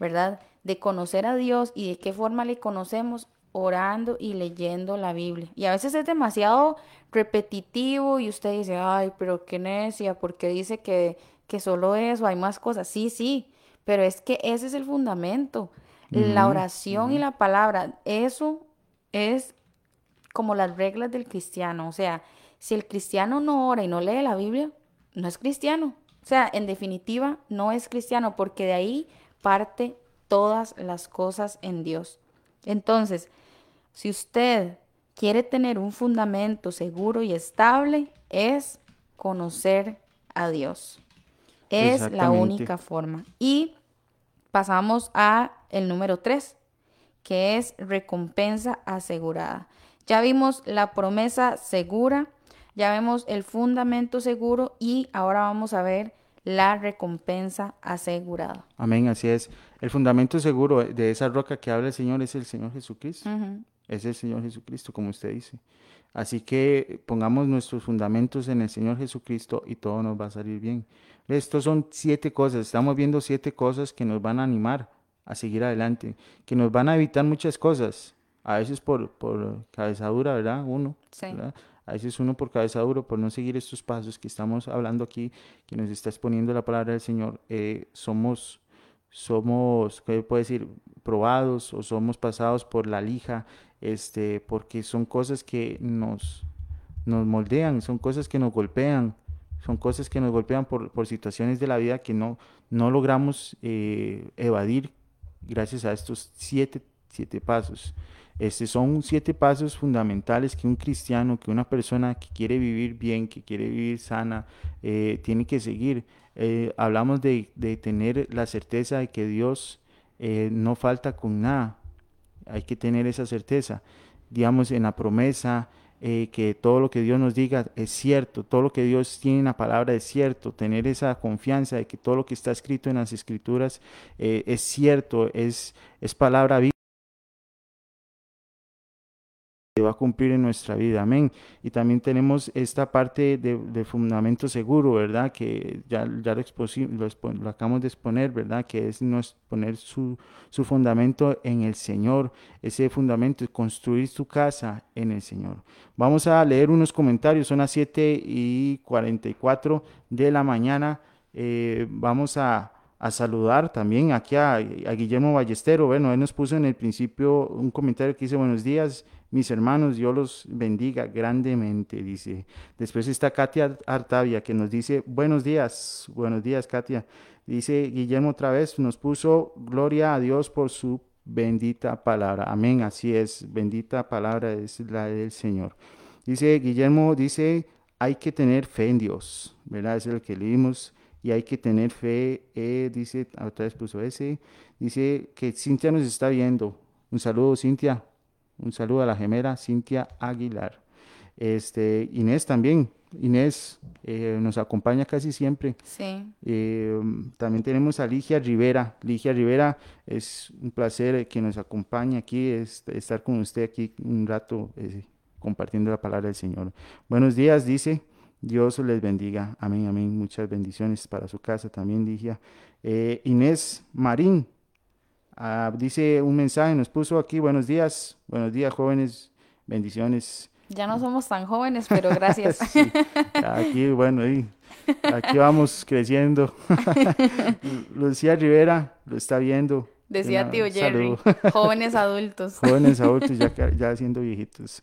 ¿verdad? De conocer a Dios y de qué forma le conocemos orando y leyendo la Biblia. Y a veces es demasiado repetitivo y usted dice, ay, pero qué necia, porque dice que, que solo eso, hay más cosas. Sí, sí, pero es que ese es el fundamento. La oración y la palabra, eso es como las reglas del cristiano. O sea, Si el cristiano no ora y no lee la Biblia, no es cristiano. O sea, en definitiva, no es cristiano porque de ahí parte todas las cosas en Dios. Entonces, si usted quiere tener un fundamento seguro y estable, es conocer a Dios. Es la única forma. Y pasamos a el número tres, que es recompensa asegurada. Ya vimos la promesa segura, ya vemos el fundamento seguro y ahora vamos a ver la recompensa asegurada. Amén, así es. El fundamento seguro de esa roca que habla el Señor es el Señor Jesucristo. Es el Señor Jesucristo, como usted dice. Así que pongamos nuestros fundamentos en el Señor Jesucristo y todo nos va a salir bien. Estos son siete cosas, estamos viendo siete cosas que nos van a animar a seguir adelante, que nos van a evitar muchas cosas, a veces por, por cabezadura, ¿verdad? Uno, A veces uno por cabezadura, por no seguir estos pasos que estamos hablando aquí, que nos está exponiendo la palabra del Señor, eh, somos, somos, ¿qué puede decir? Probados o somos pasados por la lija, este, porque son cosas que nos, nos moldean, son cosas que nos golpean, son cosas que nos golpean por, por situaciones de la vida que no, no logramos eh, evadir gracias a estos siete, siete pasos. Estos son siete pasos fundamentales que un cristiano, que una persona que quiere vivir bien, que quiere vivir sana, eh, tiene que seguir. Eh, hablamos de, de, tener la certeza de que Dios no falta con nada. Hay que tener esa certeza. Digamos, en la promesa, eh, que todo lo que Dios nos diga es cierto, todo lo que Dios tiene en la palabra es cierto, tener esa confianza de que todo lo que está escrito en las escrituras eh, es cierto, es, es palabra viva va a cumplir en nuestra vida. Amén. Y también tenemos esta parte de, fundamento seguro, ¿verdad? Que ya, ya lo, lo, acabamos de exponer, ¿verdad? Que es poner su, su fundamento en el Señor. Ese fundamento es construir su casa en el Señor. Vamos a leer unos comentarios. Son las 7 y 44 de la mañana. Eh, vamos a, a saludar también aquí a, a, Guillermo Ballestero. Bueno, él nos puso en el principio un comentario que dice buenos días, mis hermanos, Dios los bendiga grandemente, dice. Después está Katia Artavia que nos dice, buenos días, buenos días Katia. Dice Guillermo otra vez, nos puso, gloria a Dios por su bendita palabra. Amén, así es, bendita palabra es la del Señor. Dice Guillermo, dice, hay que tener fe en Dios, ¿verdad? Es el que leímos y hay que tener fe, eh, dice, otra vez puso ese, dice que Cintia nos está viendo. Un saludo, Cintia, un saludo a la gemera Cintia Aguilar. Este, Inés también. Inés eh, nos acompaña casi siempre. Sí. Eh, también tenemos a Ligia Rivera. Ligia Rivera, es un placer que nos acompañe aquí, estar con usted aquí un rato eh, compartiendo la palabra del Señor. Buenos días, dice. Dios les bendiga. Amén, amén. Muchas bendiciones para su casa también, Ligia. Inés Marín, Ah, dice un mensaje, nos puso aquí, buenos días, buenos días jóvenes, bendiciones. Ya no somos tan jóvenes, pero gracias. Aquí, bueno, aquí vamos creciendo. Lucía Rivera lo está viendo. Decía tío Jerry, jóvenes adultos. Jóvenes adultos ya, ya siendo viejitos.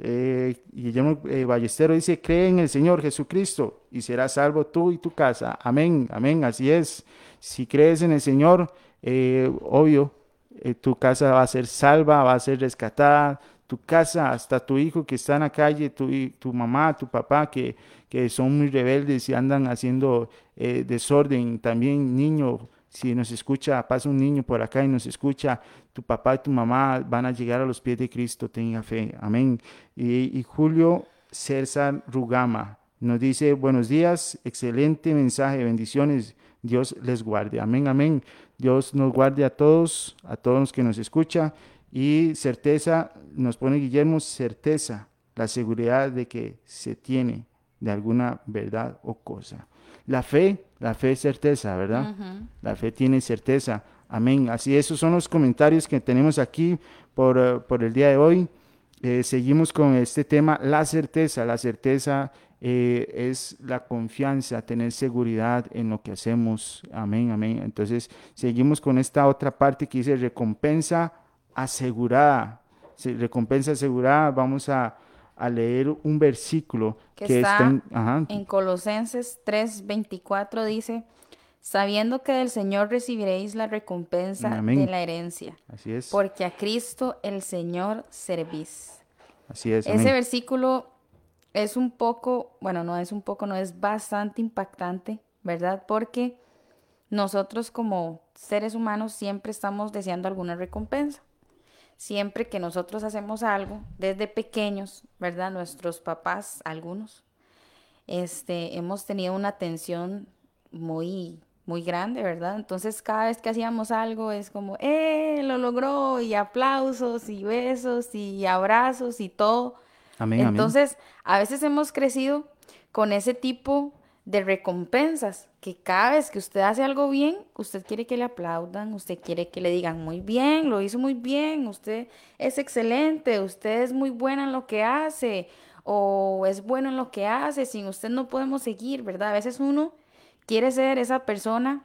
Eh, Guillermo eh, Ballestero dice, cree en el Señor Jesucristo y serás salvo tú y tu casa. Amén, amén, así es. Si crees en el Señor, eh, obvio, eh, tu casa va a ser salva, va a ser rescatada, tu casa, hasta tu hijo que está en la calle, tu, tu mamá, tu papá, que, que son muy rebeldes y andan haciendo eh, desorden, también niño, si nos escucha, pasa un niño por acá y nos escucha, tu papá y tu mamá van a llegar a los pies de Cristo, tenga fe, amén. Y, y Julio César Rugama nos dice, buenos días, excelente mensaje, bendiciones, Dios les guarde, amén, amén. Dios nos guarde a todos, a todos los que nos escucha y certeza, nos pone Guillermo, certeza, la seguridad de que se tiene de alguna verdad o cosa. La fe, la fe es certeza, ¿verdad? La fe tiene certeza. Amén. Así, esos son los comentarios que tenemos aquí por, eh, por el día de hoy. Eh, seguimos con este tema, la certeza. La certeza eh, es la confianza, tener seguridad en lo que hacemos. Amén, amén. Entonces, seguimos con esta otra parte que dice recompensa asegurada. Recompensa asegurada, vamos a, a leer un versículo que, que, está, está en, ajá, en Colosenses 3:24 dice, sabiendo que del Señor recibiréis la recompensa Amén. de la herencia, así es, porque a Cristo el Señor servís. así es, Ese amén. versículo es un poco, bueno, no es un poco, no es bastante impactante, ¿verdad? Porque nosotros como seres humanos siempre estamos deseando alguna recompensa. Siempre que nosotros hacemos algo, desde pequeños, ¿verdad? Nuestros papás, algunos, este, hemos tenido una atención muy, muy grande, ¿verdad? Entonces cada vez que hacíamos algo es como, ¡eh! Lo logró y aplausos y besos y abrazos y todo. Entonces, a veces hemos crecido con ese tipo de recompensas, que cada vez que usted hace algo bien, usted quiere que le aplaudan, usted quiere que le digan muy bien, lo hizo muy bien, usted es excelente, usted es muy buena en lo que hace o es bueno en lo que hace, sin usted no podemos seguir, ¿verdad? A veces uno quiere ser esa persona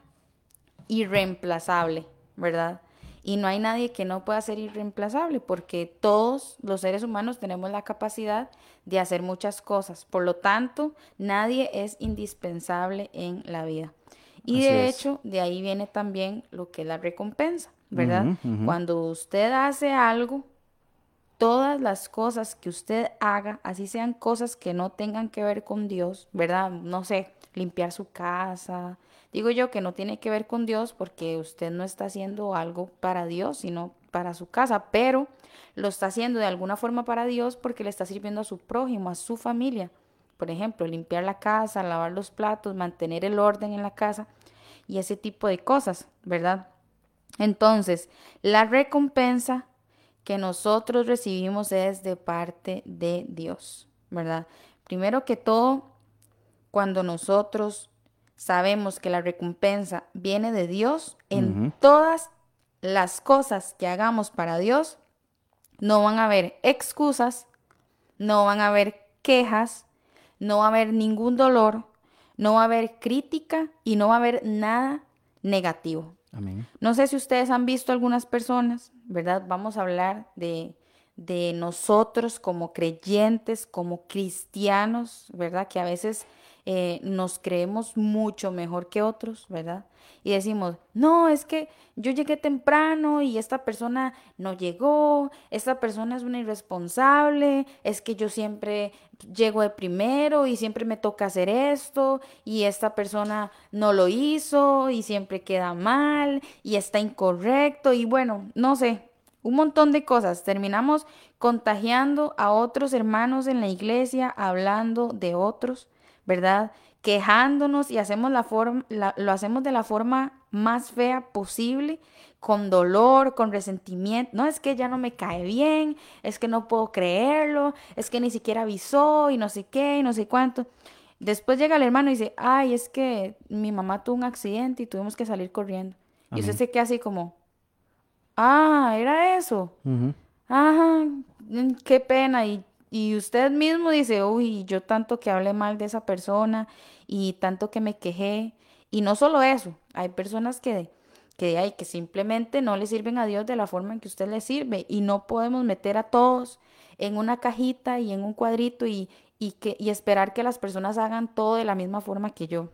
irreemplazable, ¿verdad? Y no hay nadie que no pueda ser irreemplazable porque todos los seres humanos tenemos la capacidad de hacer muchas cosas. Por lo tanto, nadie es indispensable en la vida. Y Así de es. hecho, de ahí viene también lo que es la recompensa, ¿verdad? Cuando usted hace algo, todas las cosas que usted haga, así sean cosas que no tengan que ver con Dios, ¿verdad? No sé, limpiar su casa. Digo yo que no tiene que ver con Dios porque usted no está haciendo algo para Dios, sino para su casa, pero lo está haciendo de alguna forma para Dios porque le está sirviendo a su prójimo, a su familia. Por ejemplo, limpiar la casa, lavar los platos, mantener el orden en la casa y ese tipo de cosas, ¿verdad? Entonces, la recompensa que nosotros recibimos es de parte de Dios, ¿verdad? Primero que todo, cuando nosotros sabemos que la recompensa viene de Dios, en todas las cosas que hagamos para Dios, no van a haber excusas, no van a haber quejas, no va a haber ningún dolor, no va a haber crítica y no va a haber nada negativo. Amén. No sé si ustedes han visto algunas personas, ¿verdad? Vamos a hablar de, de nosotros como creyentes, como cristianos, ¿verdad? Que a veces eh, nos creemos mucho mejor que otros, ¿verdad? Y decimos, no, es que yo llegué temprano y esta persona no llegó, esta persona es una irresponsable, es que yo siempre llego de primero y siempre me toca hacer esto y esta persona no lo hizo y siempre queda mal y está incorrecto y bueno, no sé, un montón de cosas. Terminamos contagiando a otros hermanos en la iglesia, hablando de otros, ¿verdad? Quejándonos y hacemos la forma, la- lo hacemos de la forma más fea posible, con dolor, con resentimiento. No es que ya no me cae bien, es que no puedo creerlo, es que ni siquiera avisó y no sé qué y no sé cuánto. Después llega el hermano y dice, ay, es que mi mamá tuvo un accidente y tuvimos que salir corriendo. Y usted se queda así como, ah, era eso. Ajá, mm, qué pena. Y, y usted mismo dice, uy, yo tanto que hablé mal de esa persona y tanto que me quejé. Y no solo eso, hay personas que, que, ay, que simplemente no le sirven a Dios de la forma en que usted le sirve. Y no podemos meter a todos en una cajita y en un cuadrito y, y, que, y esperar que las personas hagan todo de la misma forma que yo.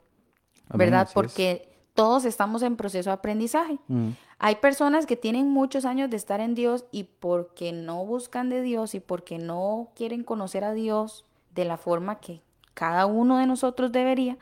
Amén, ¿Verdad? Porque todos estamos en proceso de aprendizaje. Mm. Hay personas que tienen muchos años de estar en Dios y porque no buscan de Dios y porque no quieren conocer a Dios de la forma que cada uno de nosotros debería,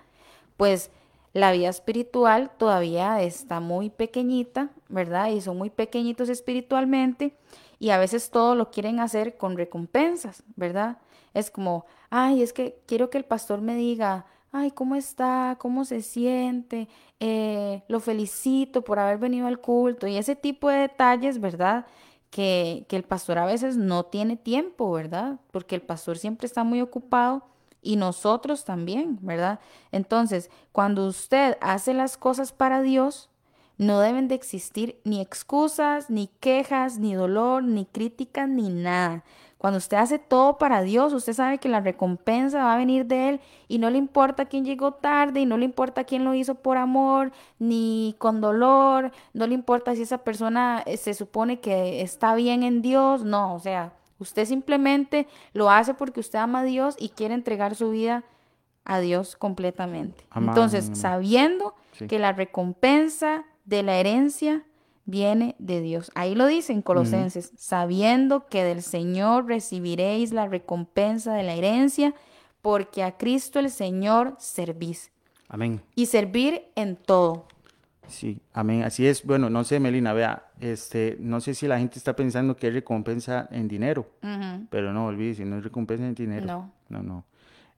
pues la vida espiritual todavía está muy pequeñita, ¿verdad? Y son muy pequeñitos espiritualmente y a veces todo lo quieren hacer con recompensas, ¿verdad? Es como, ay, es que quiero que el pastor me diga, ay, ¿cómo está? ¿Cómo se siente? Eh, lo felicito por haber venido al culto y ese tipo de detalles, ¿verdad? Que, que el pastor a veces no tiene tiempo, ¿verdad? Porque el pastor siempre está muy ocupado y nosotros también, ¿verdad? Entonces, cuando usted hace las cosas para Dios, no deben de existir ni excusas, ni quejas, ni dolor, ni críticas, ni nada. Cuando usted hace todo para Dios, usted sabe que la recompensa va a venir de Él y no le importa quién llegó tarde y no le importa quién lo hizo por amor ni con dolor, no le importa si esa persona eh, se supone que está bien en Dios, no, o sea, Usted simplemente lo hace porque usted ama a Dios y quiere entregar su vida a Dios completamente. Amén. Entonces, sabiendo Sí. que la recompensa de la herencia viene de Dios. Ahí lo dice en Colosenses, sabiendo que del Señor recibiréis la recompensa de la herencia, porque a Cristo el Señor servís. Amén. Y servir en todo. Sí, amén. Así es. Bueno, no sé, Melina, vea, este, no sé si la gente está pensando que es recompensa en dinero, pero no, olvídese, no es recompensa en dinero. No. No, no.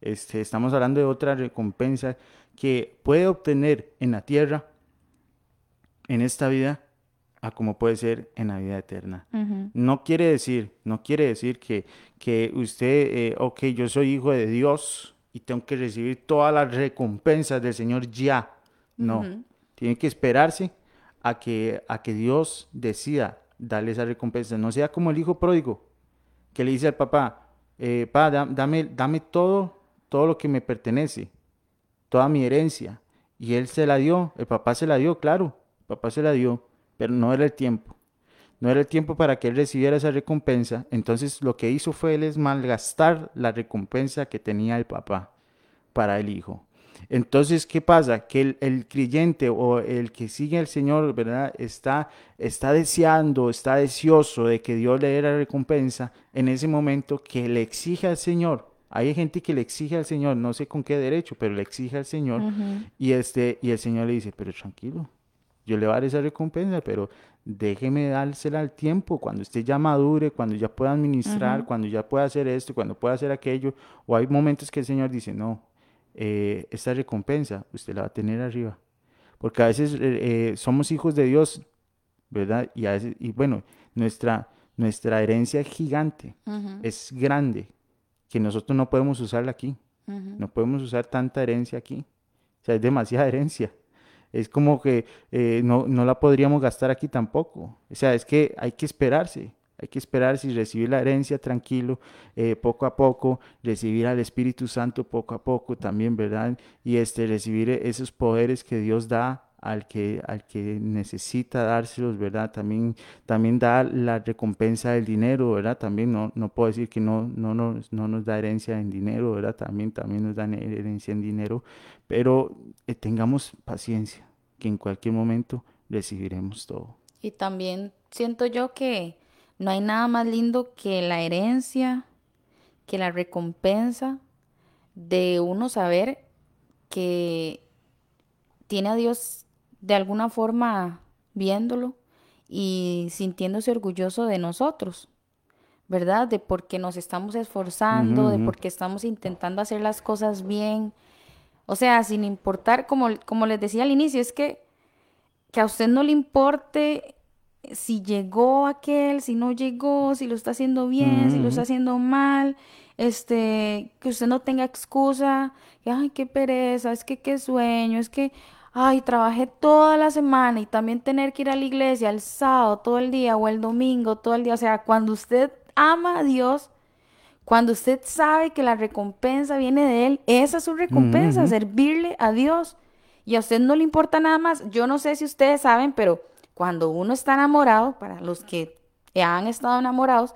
Este, estamos hablando de otra recompensa que puede obtener en la tierra, en esta vida, a como puede ser en la vida eterna. No quiere decir, no quiere decir que, que usted, eh, ok, yo soy hijo de Dios y tengo que recibir todas las recompensas del Señor ya. No, tiene que esperarse a que, a que Dios decida darle esa recompensa. No sea como el hijo pródigo, que le dice al papá, eh, pa, da- dame, dame todo, todo lo que me pertenece, toda mi herencia. Y él se la dio, el papá se la dio, claro, el papá se la dio, pero no era el tiempo. No era el tiempo para que él recibiera esa recompensa. Entonces lo que hizo fue él es malgastar la recompensa que tenía el papá para el hijo. Entonces, ¿qué pasa? Que el, el creyente o el que sigue al Señor, ¿verdad? Está, está deseando, está deseoso de que Dios le dé la recompensa en ese momento que le exige al Señor. Hay gente que le exige al Señor, no sé con qué derecho, pero le exige al Señor. y, este, y el Señor le dice, pero tranquilo, yo le voy a dar esa recompensa, pero déjeme dársela al tiempo, cuando usted ya madure, cuando ya pueda administrar, cuando ya pueda hacer esto, cuando pueda hacer aquello. O hay momentos que el Señor dice, no, eh, esta recompensa usted la va a tener arriba. Porque a veces eh, eh, somos hijos de Dios, ¿verdad? Y, a veces, y bueno, nuestra, nuestra herencia es gigante, es grande, que nosotros no podemos usarla aquí. No podemos usar tanta herencia aquí. O sea, es demasiada herencia. Es como que eh, no, no la podríamos gastar aquí tampoco. O sea, es que hay que esperarse. Hay que esperarse y recibir la herencia tranquilo, eh, poco a poco, recibir al Espíritu Santo poco a poco también, ¿verdad? Y este, recibir esos poderes que Dios da al que, al que necesita dárselos, ¿verdad? También, también da la recompensa del dinero, ¿verdad? También no, no puedo decir que no, no, nos, no nos da herencia en dinero, ¿verdad? También, también nos dan herencia en dinero, pero eh, tengamos paciencia, que en cualquier momento recibiremos todo. Y también siento yo que no hay nada más lindo que la herencia, que la recompensa de uno saber que tiene a Dios de alguna forma viéndolo y sintiéndose orgulloso de nosotros, ¿verdad? De porque nos estamos esforzando, de porque estamos intentando hacer las cosas bien. O sea, sin importar, como, como les decía al inicio, es que, que a usted no le importe si llegó aquel, si no llegó, si lo está haciendo bien, si lo está haciendo mal, este, que usted no tenga excusa, que ay, qué pereza, es que qué sueño, es que ay, trabajé toda la semana y también tener que ir a la iglesia el sábado todo el día o el domingo todo el día, o sea, cuando usted ama a Dios, cuando usted sabe que la recompensa viene de Él, esa es su recompensa, servirle a Dios. Y a usted no le importa nada más. Yo no sé si ustedes saben, pero cuando uno está enamorado, para los que han estado enamorados,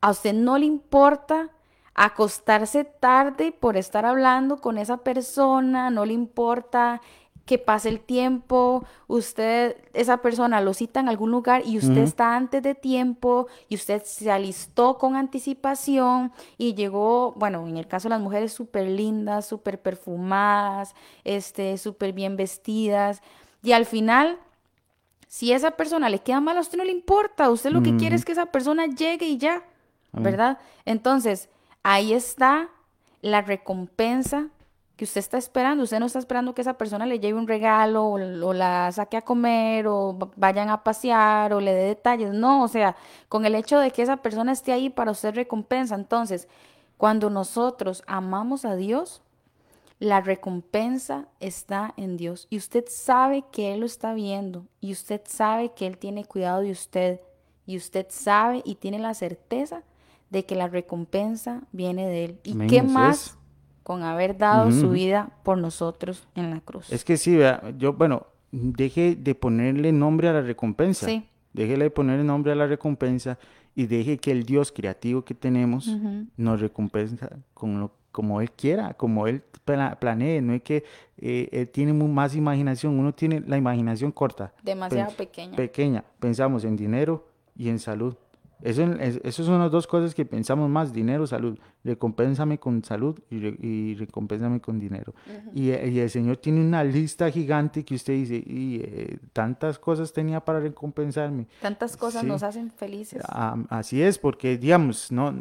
a usted no le importa acostarse tarde por estar hablando con esa persona, no le importa que pase el tiempo, usted, esa persona lo cita en algún lugar y usted está antes de tiempo y usted se alistó con anticipación y llegó, bueno, en el caso de las mujeres súper lindas, súper perfumadas, este, súper bien vestidas y al final si esa persona le queda mal, a usted no le importa. Usted lo que quiere es que esa persona llegue y ya, ¿verdad? Entonces, ahí está la recompensa que usted está esperando. Usted no está esperando que esa persona le lleve un regalo o, o la saque a comer o vayan a pasear o le dé detalles. No, o sea, con el hecho de que esa persona esté ahí para usted recompensa. Entonces, cuando nosotros amamos a Dios, la recompensa está en Dios y usted sabe que Él lo está viendo y usted sabe que Él tiene cuidado de usted y usted sabe y tiene la certeza de que la recompensa viene de Él. ¿Y Amén, qué más es. Con haber dado su vida por nosotros en la cruz? Es que sí, vea, yo, bueno, deje de ponerle nombre a la recompensa. Sí. Déjele de ponerle nombre a la recompensa y deje que el Dios creativo que tenemos nos recompensa con lo, como Él quiera, como Él planee. No es que eh, Él tiene más imaginación, uno tiene la imaginación corta. Demasiado pequeña. Pequeña. Pensamos en dinero y en salud. Eso, esas son las dos cosas que pensamos más, dinero, salud. Recompénsame con salud y, recompénsame con dinero. y, el Señor tiene una lista gigante que usted dice, y eh, tantas cosas tenía para recompensarme. Tantas cosas nos hacen felices. así es, porque digamos, no,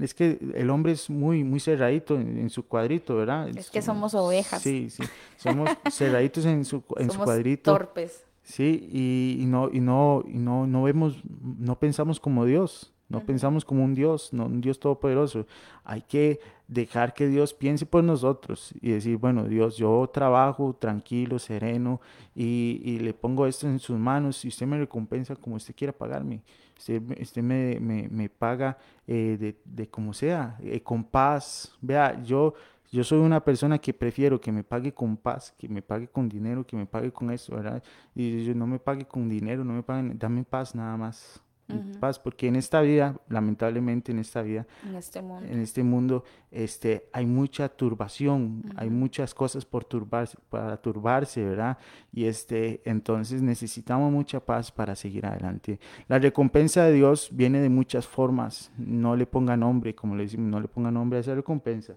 es que el hombre es muy, muy cerradito en, su cuadrito, ¿verdad? Es que somos ovejas. Sí, sí, somos cerraditos en su, en su cuadrito. Torpes. Sí, y, no, y no, y no, no vemos, no pensamos como Dios, no pensamos como un Dios, no un Dios todopoderoso. Hay que dejar que Dios piense por nosotros y decir, bueno, Dios, yo trabajo tranquilo, sereno, y, le pongo esto en sus manos y usted me recompensa como usted quiera pagarme. Usted, me, me, paga eh, de, de, como sea, eh, con paz. Vea, yo yo soy una persona que prefiero que me pague con paz, que me pague con dinero, que me pague con eso, ¿verdad? Y yo no me pague con dinero, no me paguen, dame paz nada más. Paz, porque en esta vida, lamentablemente en esta vida, en este mundo, en este mundo este, hay mucha turbación, hay muchas cosas por turbarse, para turbarse, ¿verdad? Y este, entonces necesitamos mucha paz para seguir adelante. La recompensa de Dios viene de muchas formas, no le ponga nombre, como le decimos, no le ponga nombre a esa recompensa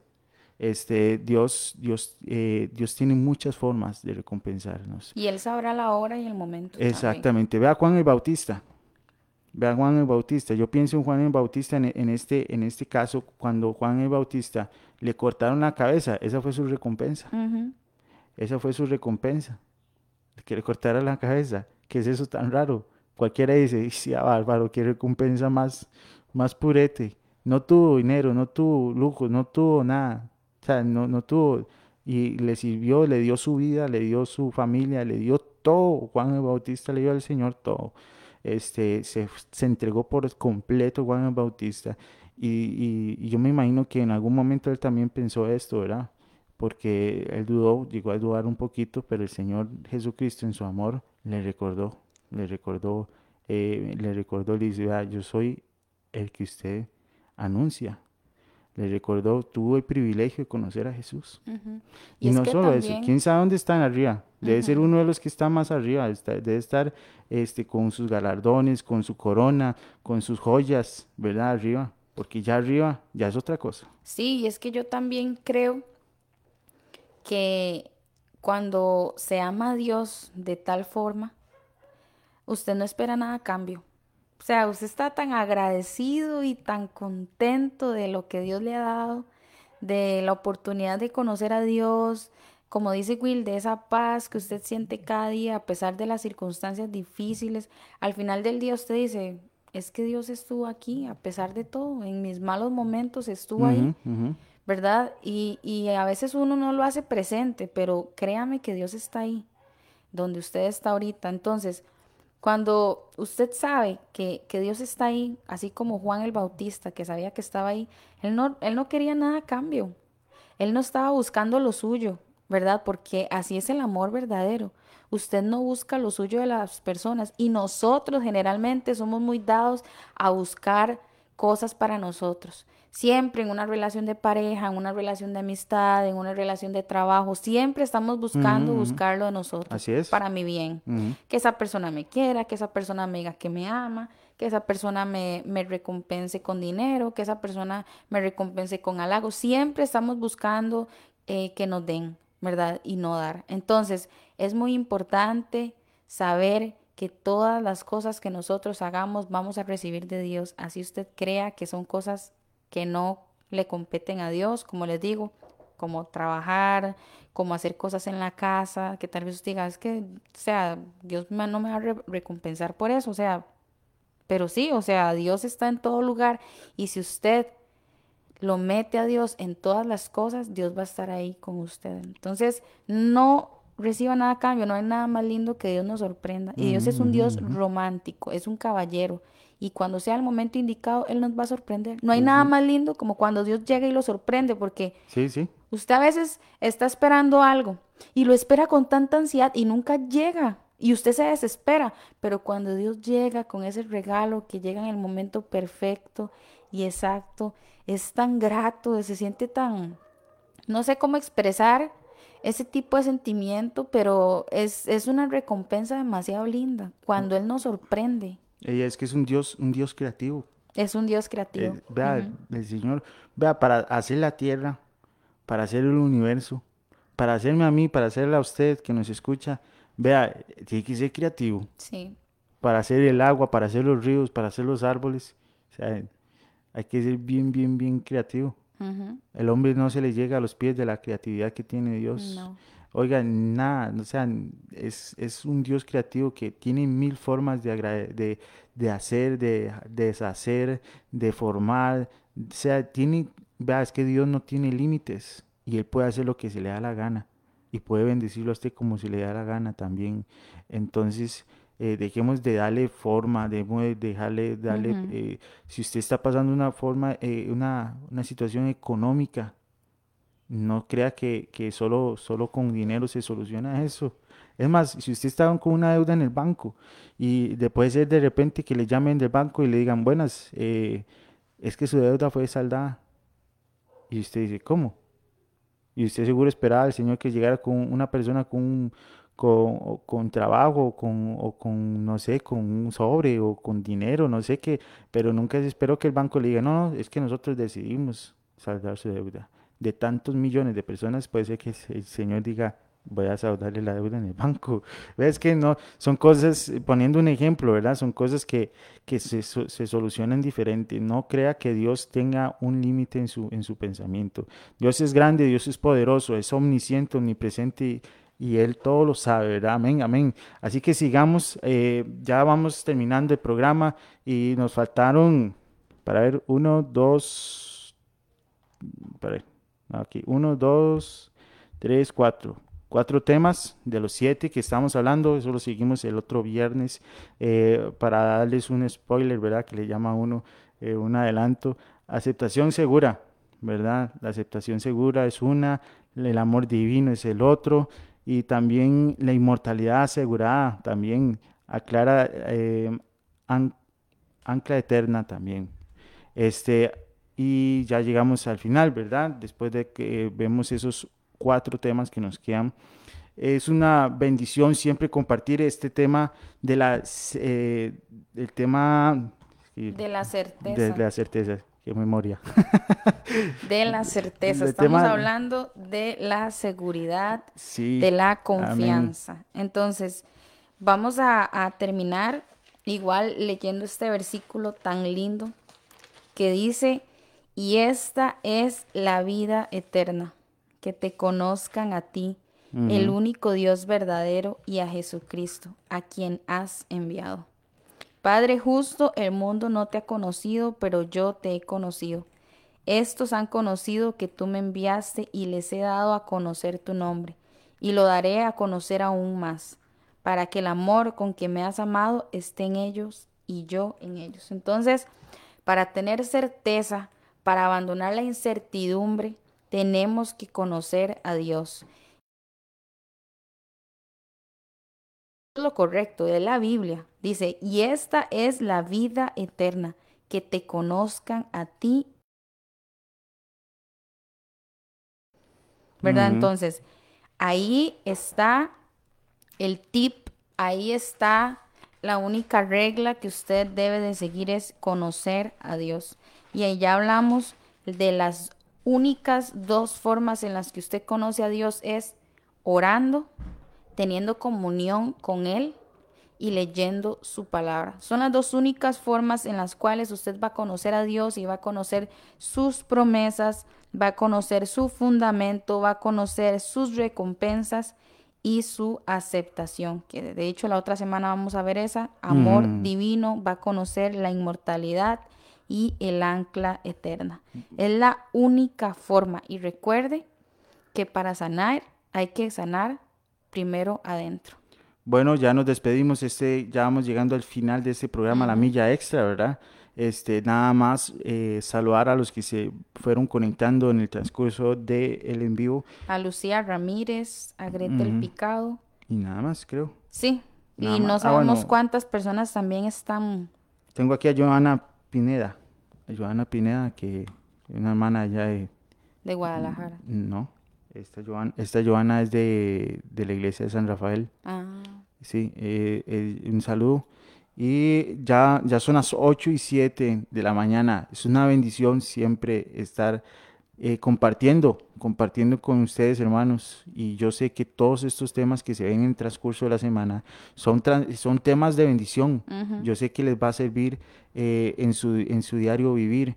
este, Dios, Dios, eh, Dios tiene muchas formas de recompensarnos. Y Él sabrá la hora y el momento. Exactamente. Vea Juan el Bautista. Vea Juan el Bautista. Yo pienso en Juan el Bautista en, este, en este caso, cuando Juan el Bautista le cortaron la cabeza, esa fue su recompensa. Esa fue su recompensa. Que le cortara la cabeza. ¿Qué es eso tan raro? Cualquiera dice, sí, ah, bárbaro, qué recompensa más, más purete. No tuvo dinero, no tuvo lujo, no tuvo nada sea, no, no tuvo, y le sirvió, le dio su vida, le dio su familia, le dio todo. Juan el Bautista le dio al Señor todo. Este, se, se entregó por completo Juan el Bautista. Y, y, yo me imagino que en algún momento él también pensó esto, ¿verdad? Porque él dudó, llegó a dudar un poquito, pero el Señor Jesucristo en su amor le recordó, le recordó, eh, le recordó, le dice, yo soy el que usted anuncia, le recordó, tuvo el privilegio de conocer a Jesús. Y, no solo eso, quién sabe dónde están arriba. Debe ser uno de los que está más arriba, debe estar este, con sus galardones, con su corona, con sus joyas, ¿verdad? Arriba, porque ya arriba ya es otra cosa. Sí, y es que yo también creo que cuando se ama a Dios de tal forma, usted no espera nada a cambio. O sea, usted está tan agradecido y tan contento de lo que Dios le ha dado, de la oportunidad de conocer a Dios, como dice Will, de esa paz que usted siente cada día a pesar de las circunstancias difíciles. Al final del día usted dice, es que Dios estuvo aquí a pesar de todo, en mis malos momentos estuvo ahí, ¿verdad? Y, y a veces uno no lo hace presente, pero créame que Dios está ahí, donde usted está ahorita. Entonces, cuando usted sabe que, Dios está ahí, así como Juan el Bautista, que sabía que estaba ahí, él no, él no quería nada a cambio. Él no estaba buscando lo suyo, ¿verdad? Porque así es el amor verdadero. Usted no busca lo suyo de las personas y nosotros generalmente somos muy dados a buscar cosas para nosotros. Siempre en una relación de pareja, en una relación de amistad, en una relación de trabajo, siempre estamos buscando buscarlo de nosotros Así es. para mi bien. Que esa persona me quiera, que esa persona me diga que me ama, que esa persona me, me recompense con dinero, que esa persona me recompense con halagos. Siempre estamos buscando eh, que nos den, ¿verdad? Y no dar. Entonces, es muy importante saber que todas las cosas que nosotros hagamos vamos a recibir de Dios. Así usted crea que son cosas que no le competen a Dios, como les digo, como trabajar, como hacer cosas en la casa, que tal vez usted diga, es que, o sea, Dios no me va a recompensar por eso, o sea, pero sí, o sea, Dios está en todo lugar y si usted lo mete a Dios en todas las cosas, Dios va a estar ahí con usted. Entonces, no reciba nada a cambio, no hay nada más lindo que Dios nos sorprenda. Y Dios es un Dios romántico, es un caballero y cuando sea el momento indicado, Él nos va a sorprender. No hay nada más lindo como cuando Dios llega y lo sorprende, porque sí, sí. usted a veces está esperando algo y lo espera con tanta ansiedad y nunca llega. Y usted se desespera, pero cuando Dios llega con ese regalo, que llega en el momento perfecto y exacto, es tan grato, se siente tan, no sé cómo expresar ese tipo de sentimiento, pero es, es una recompensa demasiado linda cuando Él nos sorprende. Ella es que es un Dios, un Dios creativo. Es un Dios creativo. Eh, vea, el Señor, vea, para hacer la tierra, para hacer el universo, para hacerme a mí, para hacerle a usted que nos escucha, vea, tiene que ser creativo. Sí. Para hacer el agua, para hacer los ríos, para hacer los árboles. O sea, hay que ser bien, bien, bien creativo. El hombre no se le llega a los pies de la creatividad que tiene Dios. No. Oiga, nada, o sea, es, es, un Dios creativo que tiene mil formas de, de, de hacer, de, de, deshacer, de formar. O sea, tiene, vea, es que Dios no tiene límites y Él puede hacer lo que se le da la gana y puede bendecirlo a usted como se le da la gana también. Entonces, eh, dejemos de darle forma, debemos de dejarle, darle, eh, si usted está pasando una forma, eh, una, una, situación económica, no crea que, que, solo, solo con dinero se soluciona eso. Es más, si usted está con una deuda en el banco y puede ser de repente que le llamen del banco y le digan, buenas, es que su deuda fue saldada. Y usted dice, ¿cómo? Y usted seguro esperaba al Señor que llegara con una persona con un, con, con trabajo con, o con, no sé, con un sobre o con dinero, no sé qué, pero nunca se esperó que el banco le diga, no, es que nosotros decidimos saldar su deuda. De tantos millones de personas puede ser que el Señor diga, voy a saldarle la deuda en el banco. Ves que no, son cosas, poniendo un ejemplo, ¿verdad? Son cosas que, que se, se, solucionan diferente. No crea que Dios tenga un límite en su, en su pensamiento. Dios es grande, Dios es poderoso, es omnisciente, omnipresente y Él todo lo sabe, ¿verdad? Amén, amén. Así que sigamos, eh, ya vamos terminando el programa y nos faltaron, para ver, uno, dos, para ver, aquí, uno, dos, tres, cuatro. Cuatro temas de los siete que estamos hablando, eso lo seguimos el otro viernes eh, para darles un spoiler, ¿verdad? Que le llama a uno eh, un adelanto. Aceptación segura, ¿verdad? La aceptación segura es una, el amor divino es el otro, y también la inmortalidad asegurada, también aclara eh, ancla eterna también. Este, y ya llegamos al final, ¿verdad? Después de que vemos esos cuatro temas que nos quedan. Es una bendición siempre compartir este tema de la, eh, el tema... De la certeza. De la certeza qué memoria. de la certeza. Estamos hablando de la seguridad, de la confianza. Entonces, vamos a, a, terminar igual leyendo este versículo tan lindo que dice, y esta es la vida eterna, que te conozcan a ti, el único Dios verdadero, y a Jesucristo, a quien has enviado. Padre justo, el mundo no te ha conocido, pero yo te he conocido. Estos han conocido que tú me enviaste y les he dado a conocer tu nombre, y lo daré a conocer aún más, para que el amor con que me has amado esté en ellos y yo en ellos. Entonces, para tener certeza, para abandonar la incertidumbre, tenemos que conocer a Dios. lo correcto, de la Biblia. Dice, y esta es la vida eterna, que te conozcan a ti. ¿Verdad? Entonces, ahí está el tip, ahí está la única regla que usted debe de seguir es conocer a Dios. Y ahí ya hablamos de las únicas dos formas en las que usted conoce a Dios es orando teniendo comunión con Él y leyendo su palabra. Son las dos únicas formas en las cuales usted va a conocer a Dios y va a conocer sus promesas, va a conocer su fundamento, va a conocer sus recompensas y su aceptación. Que de hecho la otra semana vamos a ver esa. Amor mm. divino, va a conocer la inmortalidad y el ancla eterna. Es la única forma. Y recuerde que para sanar hay que sanar primero adentro. Bueno, ya nos despedimos, este, ya vamos llegando al final de este programa, La Milla Extra, ¿verdad? Este, nada más eh, saludar a los que se fueron conectando en el transcurso del el en vivo. A Lucía Ramírez, a Greta El Picado. Y nada más, creo. Sí, Nada Y no más. Ah, sabemos bueno, cuántas personas también están Tengo aquí a Joana Pineda. Joana Pineda, que es una hermana allá de... de Guadalajara. No, esta Joana, esta Joana es de, de la iglesia de San Rafael. Ah, Sí, eh, eh, un saludo. Y ya, ya son las 8 y 7 de la mañana. Es una bendición siempre estar eh, compartiendo, compartiendo con ustedes, hermanos. Y yo sé que todos estos temas que se ven en el transcurso de la semana son, son temas de bendición. Yo sé que les va a servir eh, en su, en su diario vivir.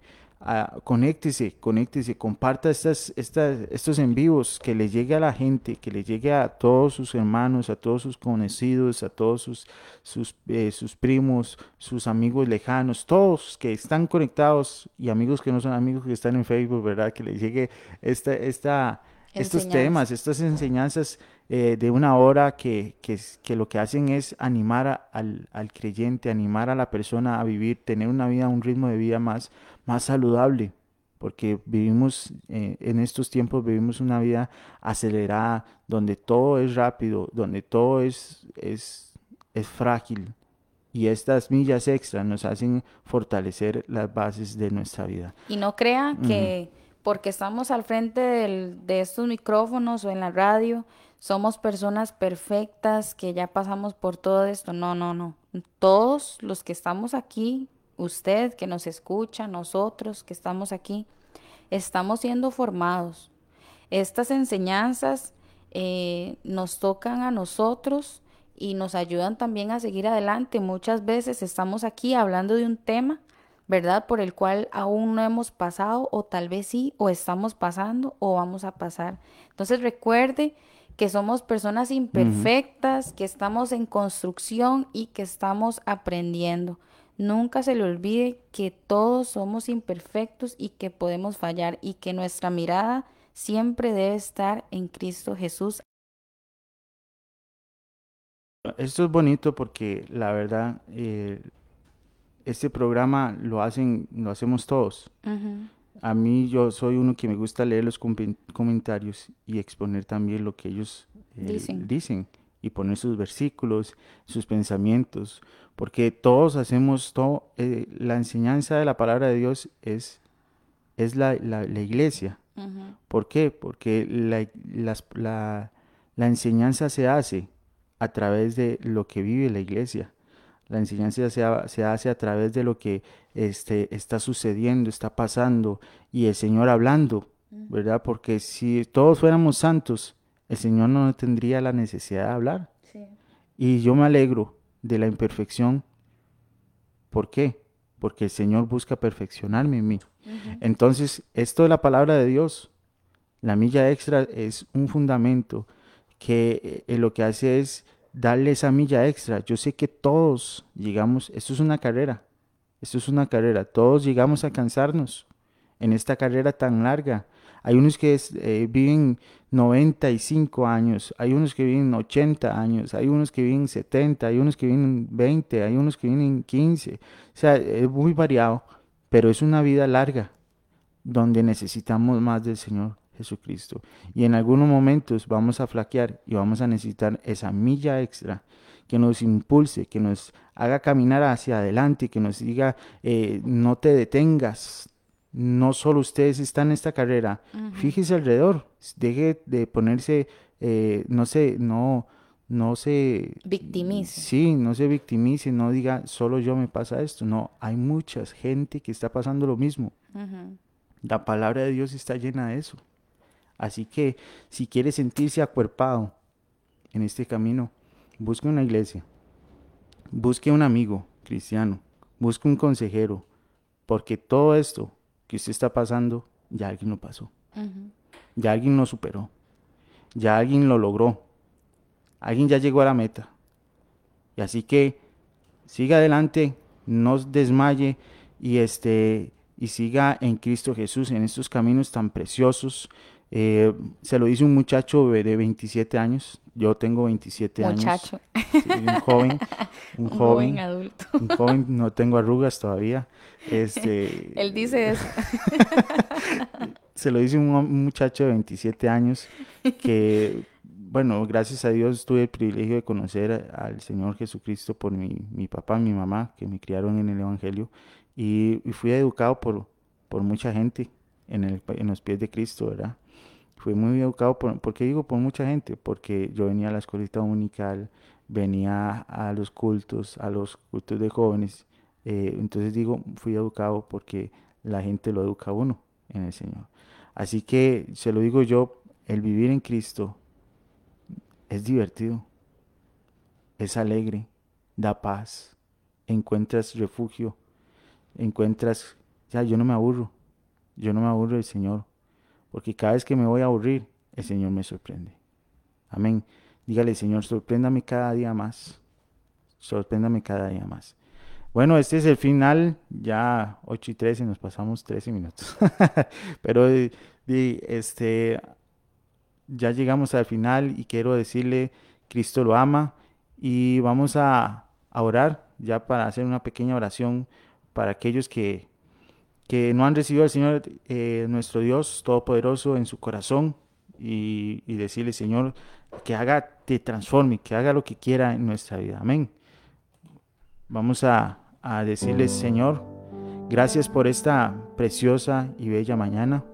Conéctese, conéctese, comparta estas, estas, estos en vivos, que le llegue a la gente, que le llegue a todos sus hermanos, a todos sus conocidos, a todos sus, sus, eh, sus primos, sus amigos lejanos, todos que están conectados y amigos que no son amigos que están en Facebook, ¿verdad? Que le llegue esta, esta, estos temas, estas enseñanzas eh, de una hora que, que, que lo que hacen es animar a- al, al creyente, animar a la persona a vivir, tener una vida, un ritmo de vida más, más saludable, porque vivimos eh, en estos tiempos, vivimos una vida acelerada, donde todo es rápido, donde todo es, es, es frágil. Y estas millas extras nos hacen fortalecer las bases de nuestra vida. Y no crea que porque estamos al frente del- de estos micrófonos o en la radio, somos personas perfectas que ya pasamos por todo esto. No, no, no. Todos los que estamos aquí, usted que nos escucha, nosotros que estamos aquí, estamos siendo formados. Estas enseñanzas eh, nos tocan a nosotros y nos ayudan también a seguir adelante. Muchas veces estamos aquí hablando de un tema, ¿verdad? Por el cual aún no hemos pasado o tal vez sí, o estamos pasando o vamos a pasar. Entonces recuerde que somos personas imperfectas, que estamos en construcción y que estamos aprendiendo. Nunca se le olvide que todos somos imperfectos y que podemos fallar y que nuestra mirada siempre debe estar en Cristo Jesús. Esto es bonito porque la verdad, eh, este programa lo hacen, lo hacemos todos. A mí yo soy uno que me gusta leer los comen- comentarios y exponer también lo que ellos eh, Dicen. dicen y poner sus versículos, sus pensamientos, porque todos hacemos todo, eh, la enseñanza de la palabra de Dios es, es la, la- la iglesia. ¿Por qué? Porque la, las- la- la enseñanza se hace a través de lo que vive la iglesia. La enseñanza se, ha- se hace a través de lo que este, está sucediendo, está pasando y el Señor hablando, ¿verdad? Porque si todos fuéramos santos, el Señor no tendría la necesidad de hablar. Y yo me alegro de la imperfección. ¿Por qué? Porque el Señor busca perfeccionarme en mí. Entonces, esto de la palabra de Dios, la milla extra es un fundamento que eh, lo que hace es darle esa milla extra. Yo sé que todos llegamos, esto es una carrera, esto es una carrera, todos llegamos a cansarnos en esta carrera tan larga. Hay unos que es- eh, viven 95 años, hay unos que viven 80 años, hay unos que viven 70, hay unos que viven 20, hay unos que viven 15. O sea, es muy variado, pero es una vida larga donde necesitamos más del Señor Jesucristo. Y en algunos momentos vamos a flaquear y vamos a necesitar esa milla extra que nos impulse, que nos haga caminar hacia adelante, que nos diga, eh, no te detengas. No solo ustedes están en esta carrera, fíjese alrededor, deje de ponerse, eh, no sé, no, no se Victimice. Sí, no se victimice, no diga solo yo me pasa esto. No, hay mucha gente que está pasando lo mismo. La palabra de Dios está llena de eso. Así que si quiere sentirse acuerpado en este camino, busque una iglesia, busque un amigo cristiano, busque un consejero, porque todo esto que usted está pasando, ya alguien lo pasó, ya alguien lo superó, ya alguien lo logró, alguien ya llegó a la meta. Y así que siga adelante, no desmaye y este y siga en Cristo Jesús en estos caminos tan preciosos. Eh, se lo dice un muchacho de 27 años, yo tengo 27 Muchacho, años, sí, un joven, un un joven, joven adulto. un joven, no tengo arrugas todavía. Este, Él dice eso. se lo dice un, un muchacho de 27 años que bueno, gracias a Dios tuve el privilegio de conocer al Señor Jesucristo por mi, mi papá, mi mamá, que me criaron en el Evangelio, y, fui educado por, por mucha gente en, el, en los pies de Cristo, ¿verdad? Fui muy educado, por, ¿por qué digo por mucha gente? Porque yo venía a la escuelita dominical, venía a los cultos, a los cultos de jóvenes, eh, entonces digo, fui educado porque la gente lo educa a uno en el Señor. Así que se lo digo yo, el vivir en Cristo es divertido, es alegre, da paz, encuentras refugio, encuentras, ya yo no me aburro, yo no me aburro del Señor, porque cada vez que me voy a aburrir, el Señor me sorprende. Amén. Dígale, Señor, sorpréndame cada día más, sorpréndame cada día más. Bueno, este es el final, ya 8 y 13, nos pasamos 13 minutos. Pero este, ya llegamos al final y quiero decirle, Cristo lo ama y vamos a, orar ya para hacer una pequeña oración para aquellos que, que no han recibido al Señor, eh, nuestro Dios Todopoderoso, en su corazón y, decirle, Señor, que haga, te transforme, que haga lo que quiera en nuestra vida. Amén. Vamos a, a decirle, Señor, gracias por esta preciosa y bella mañana.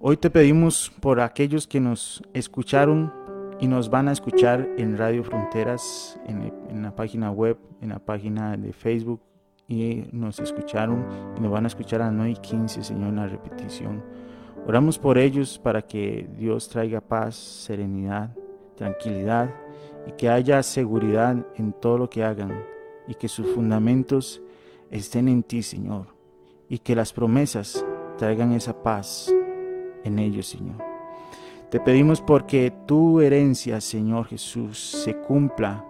Hoy te pedimos por aquellos que nos escucharon y nos van a escuchar en Radio Fronteras, en, la página web, en la página de Facebook, y nos escucharon y nos van a escuchar a las 9 y 15, Señor, en la repetición. Oramos por ellos para que Dios traiga paz, serenidad, tranquilidad y que haya seguridad en todo lo que hagan y que sus fundamentos estén en ti, Señor, y que las promesas traigan esa paz en ellos, Señor. Te pedimos porque tu herencia, Señor Jesús, se cumpla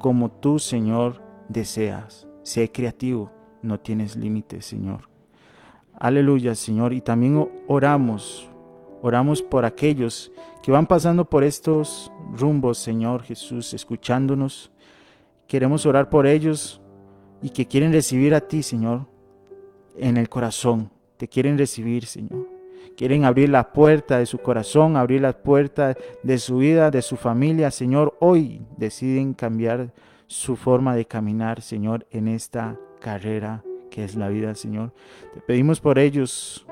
como tú, Señor, deseas. Sé creativo, no tienes límites, Señor. Aleluya, Señor. Y también oramos, oramos por aquellos que van pasando por estos rumbos, Señor Jesús, escuchándonos. Queremos orar por ellos y que quieren recibir a ti, Señor, en el corazón. Te quieren recibir, Señor. Quieren abrir la puerta de su corazón, abrir la puerta de su vida, de su familia. Señor, hoy deciden cambiar su forma de caminar, Señor, en esta carrera que es la vida, Señor. Te pedimos por ellos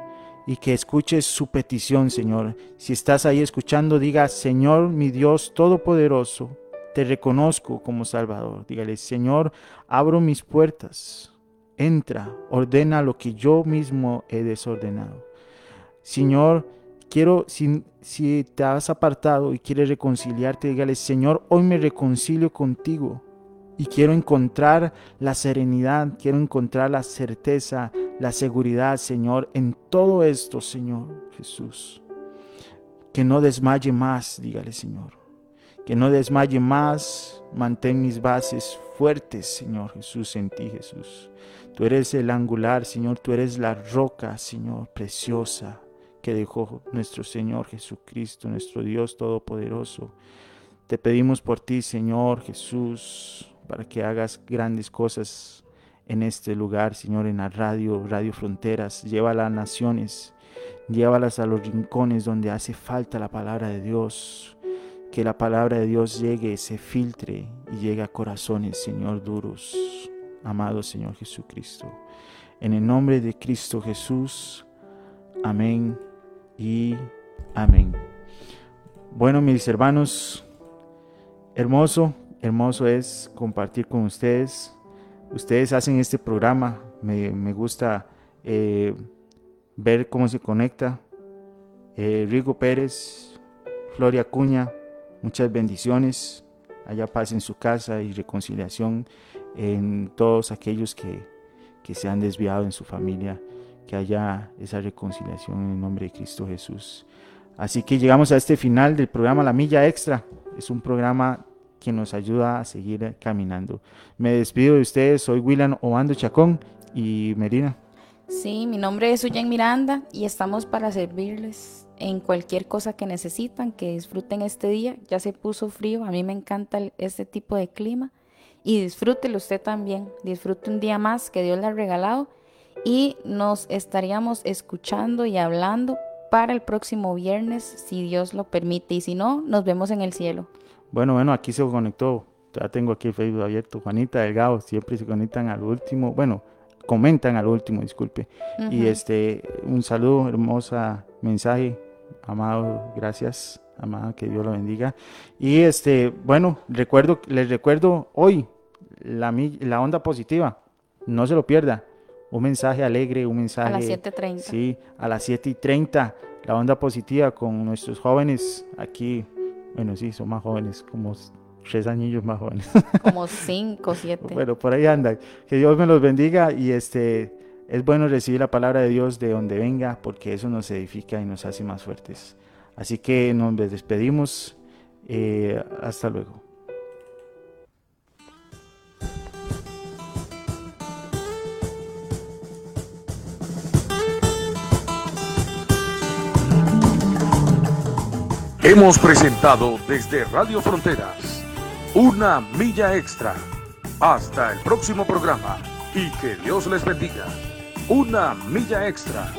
y que escuches su petición, Señor. Si estás ahí escuchando, diga, Señor, mi Dios Todopoderoso, te reconozco como Salvador. Dígale, Señor, abro mis puertas. Entra, ordena lo que yo mismo he desordenado. Señor, quiero, si, si te has apartado y quieres reconciliarte, dígale, Señor, hoy me reconcilio contigo y quiero encontrar la serenidad, quiero encontrar la certeza, la seguridad, Señor, en todo esto, Señor Jesús. Que no desmaye más, dígale, Señor. Que no desmaye más, mantén mis bases fuertes, Señor Jesús, en ti, Jesús. Tú eres el angular, Señor, tú eres la roca, Señor, preciosa que dejó nuestro Señor Jesucristo, nuestro Dios Todopoderoso. Te pedimos por ti, Señor Jesús, para que hagas grandes cosas en este lugar, Señor, en la radio, Radio Fronteras. Llévala a naciones, llévalas a los rincones donde hace falta la palabra de Dios. Que la palabra de Dios llegue, se filtre y llegue a corazones, Señor, duros. Amado Señor Jesucristo. En el nombre de Cristo Jesús. Amén y amén. Bueno, mis hermanos, hermoso, hermoso es compartir con ustedes. Ustedes hacen este programa, me, gusta eh, ver cómo se conecta. Eh, Rigo Pérez, Floria Cuña, muchas bendiciones. Allá paz en su casa y reconciliación en todos aquellos que, que se han desviado en su familia que haya esa reconciliación en el nombre de Cristo Jesús. Así que llegamos a este final del programa La Milla Extra. Es un programa que nos ayuda a seguir caminando. Me despido de ustedes, soy William Obando Chacón y Merina. Sí, mi nombre es Uyen Miranda y estamos para servirles en cualquier cosa que necesitan, que disfruten este día. Ya se puso frío, a mí me encanta este tipo de clima y disfrútelo usted también. Disfrute un día más que Dios le ha regalado y nos estaríamos escuchando y hablando para el próximo viernes, si Dios lo permite. Y si no, nos vemos en el cielo. Bueno, bueno, aquí se conectó. Ya tengo aquí el Facebook abierto. Juanita Delgado, siempre se conectan al último. Bueno, comentan al último, disculpe. Y este, un saludo, hermosa mensaje. Amado, gracias. Amada, que Dios lo bendiga. Y este, bueno, recuerdo, les recuerdo hoy la, la onda positiva. No se lo pierda. Un mensaje alegre, un mensaje. A las 7.30. Sí, a las 7.30. La onda positiva con nuestros jóvenes aquí. Bueno, sí, son más jóvenes, como tres años más jóvenes. Como cinco, siete. bueno, por ahí anda. Que Dios me los bendiga y este es bueno recibir la palabra de Dios de donde venga porque eso nos edifica y nos hace más fuertes. Así que nos despedimos. Eh, hasta luego. Hemos presentado desde Radio Fronteras una milla extra. Hasta el próximo programa y que Dios les bendiga. Una milla extra.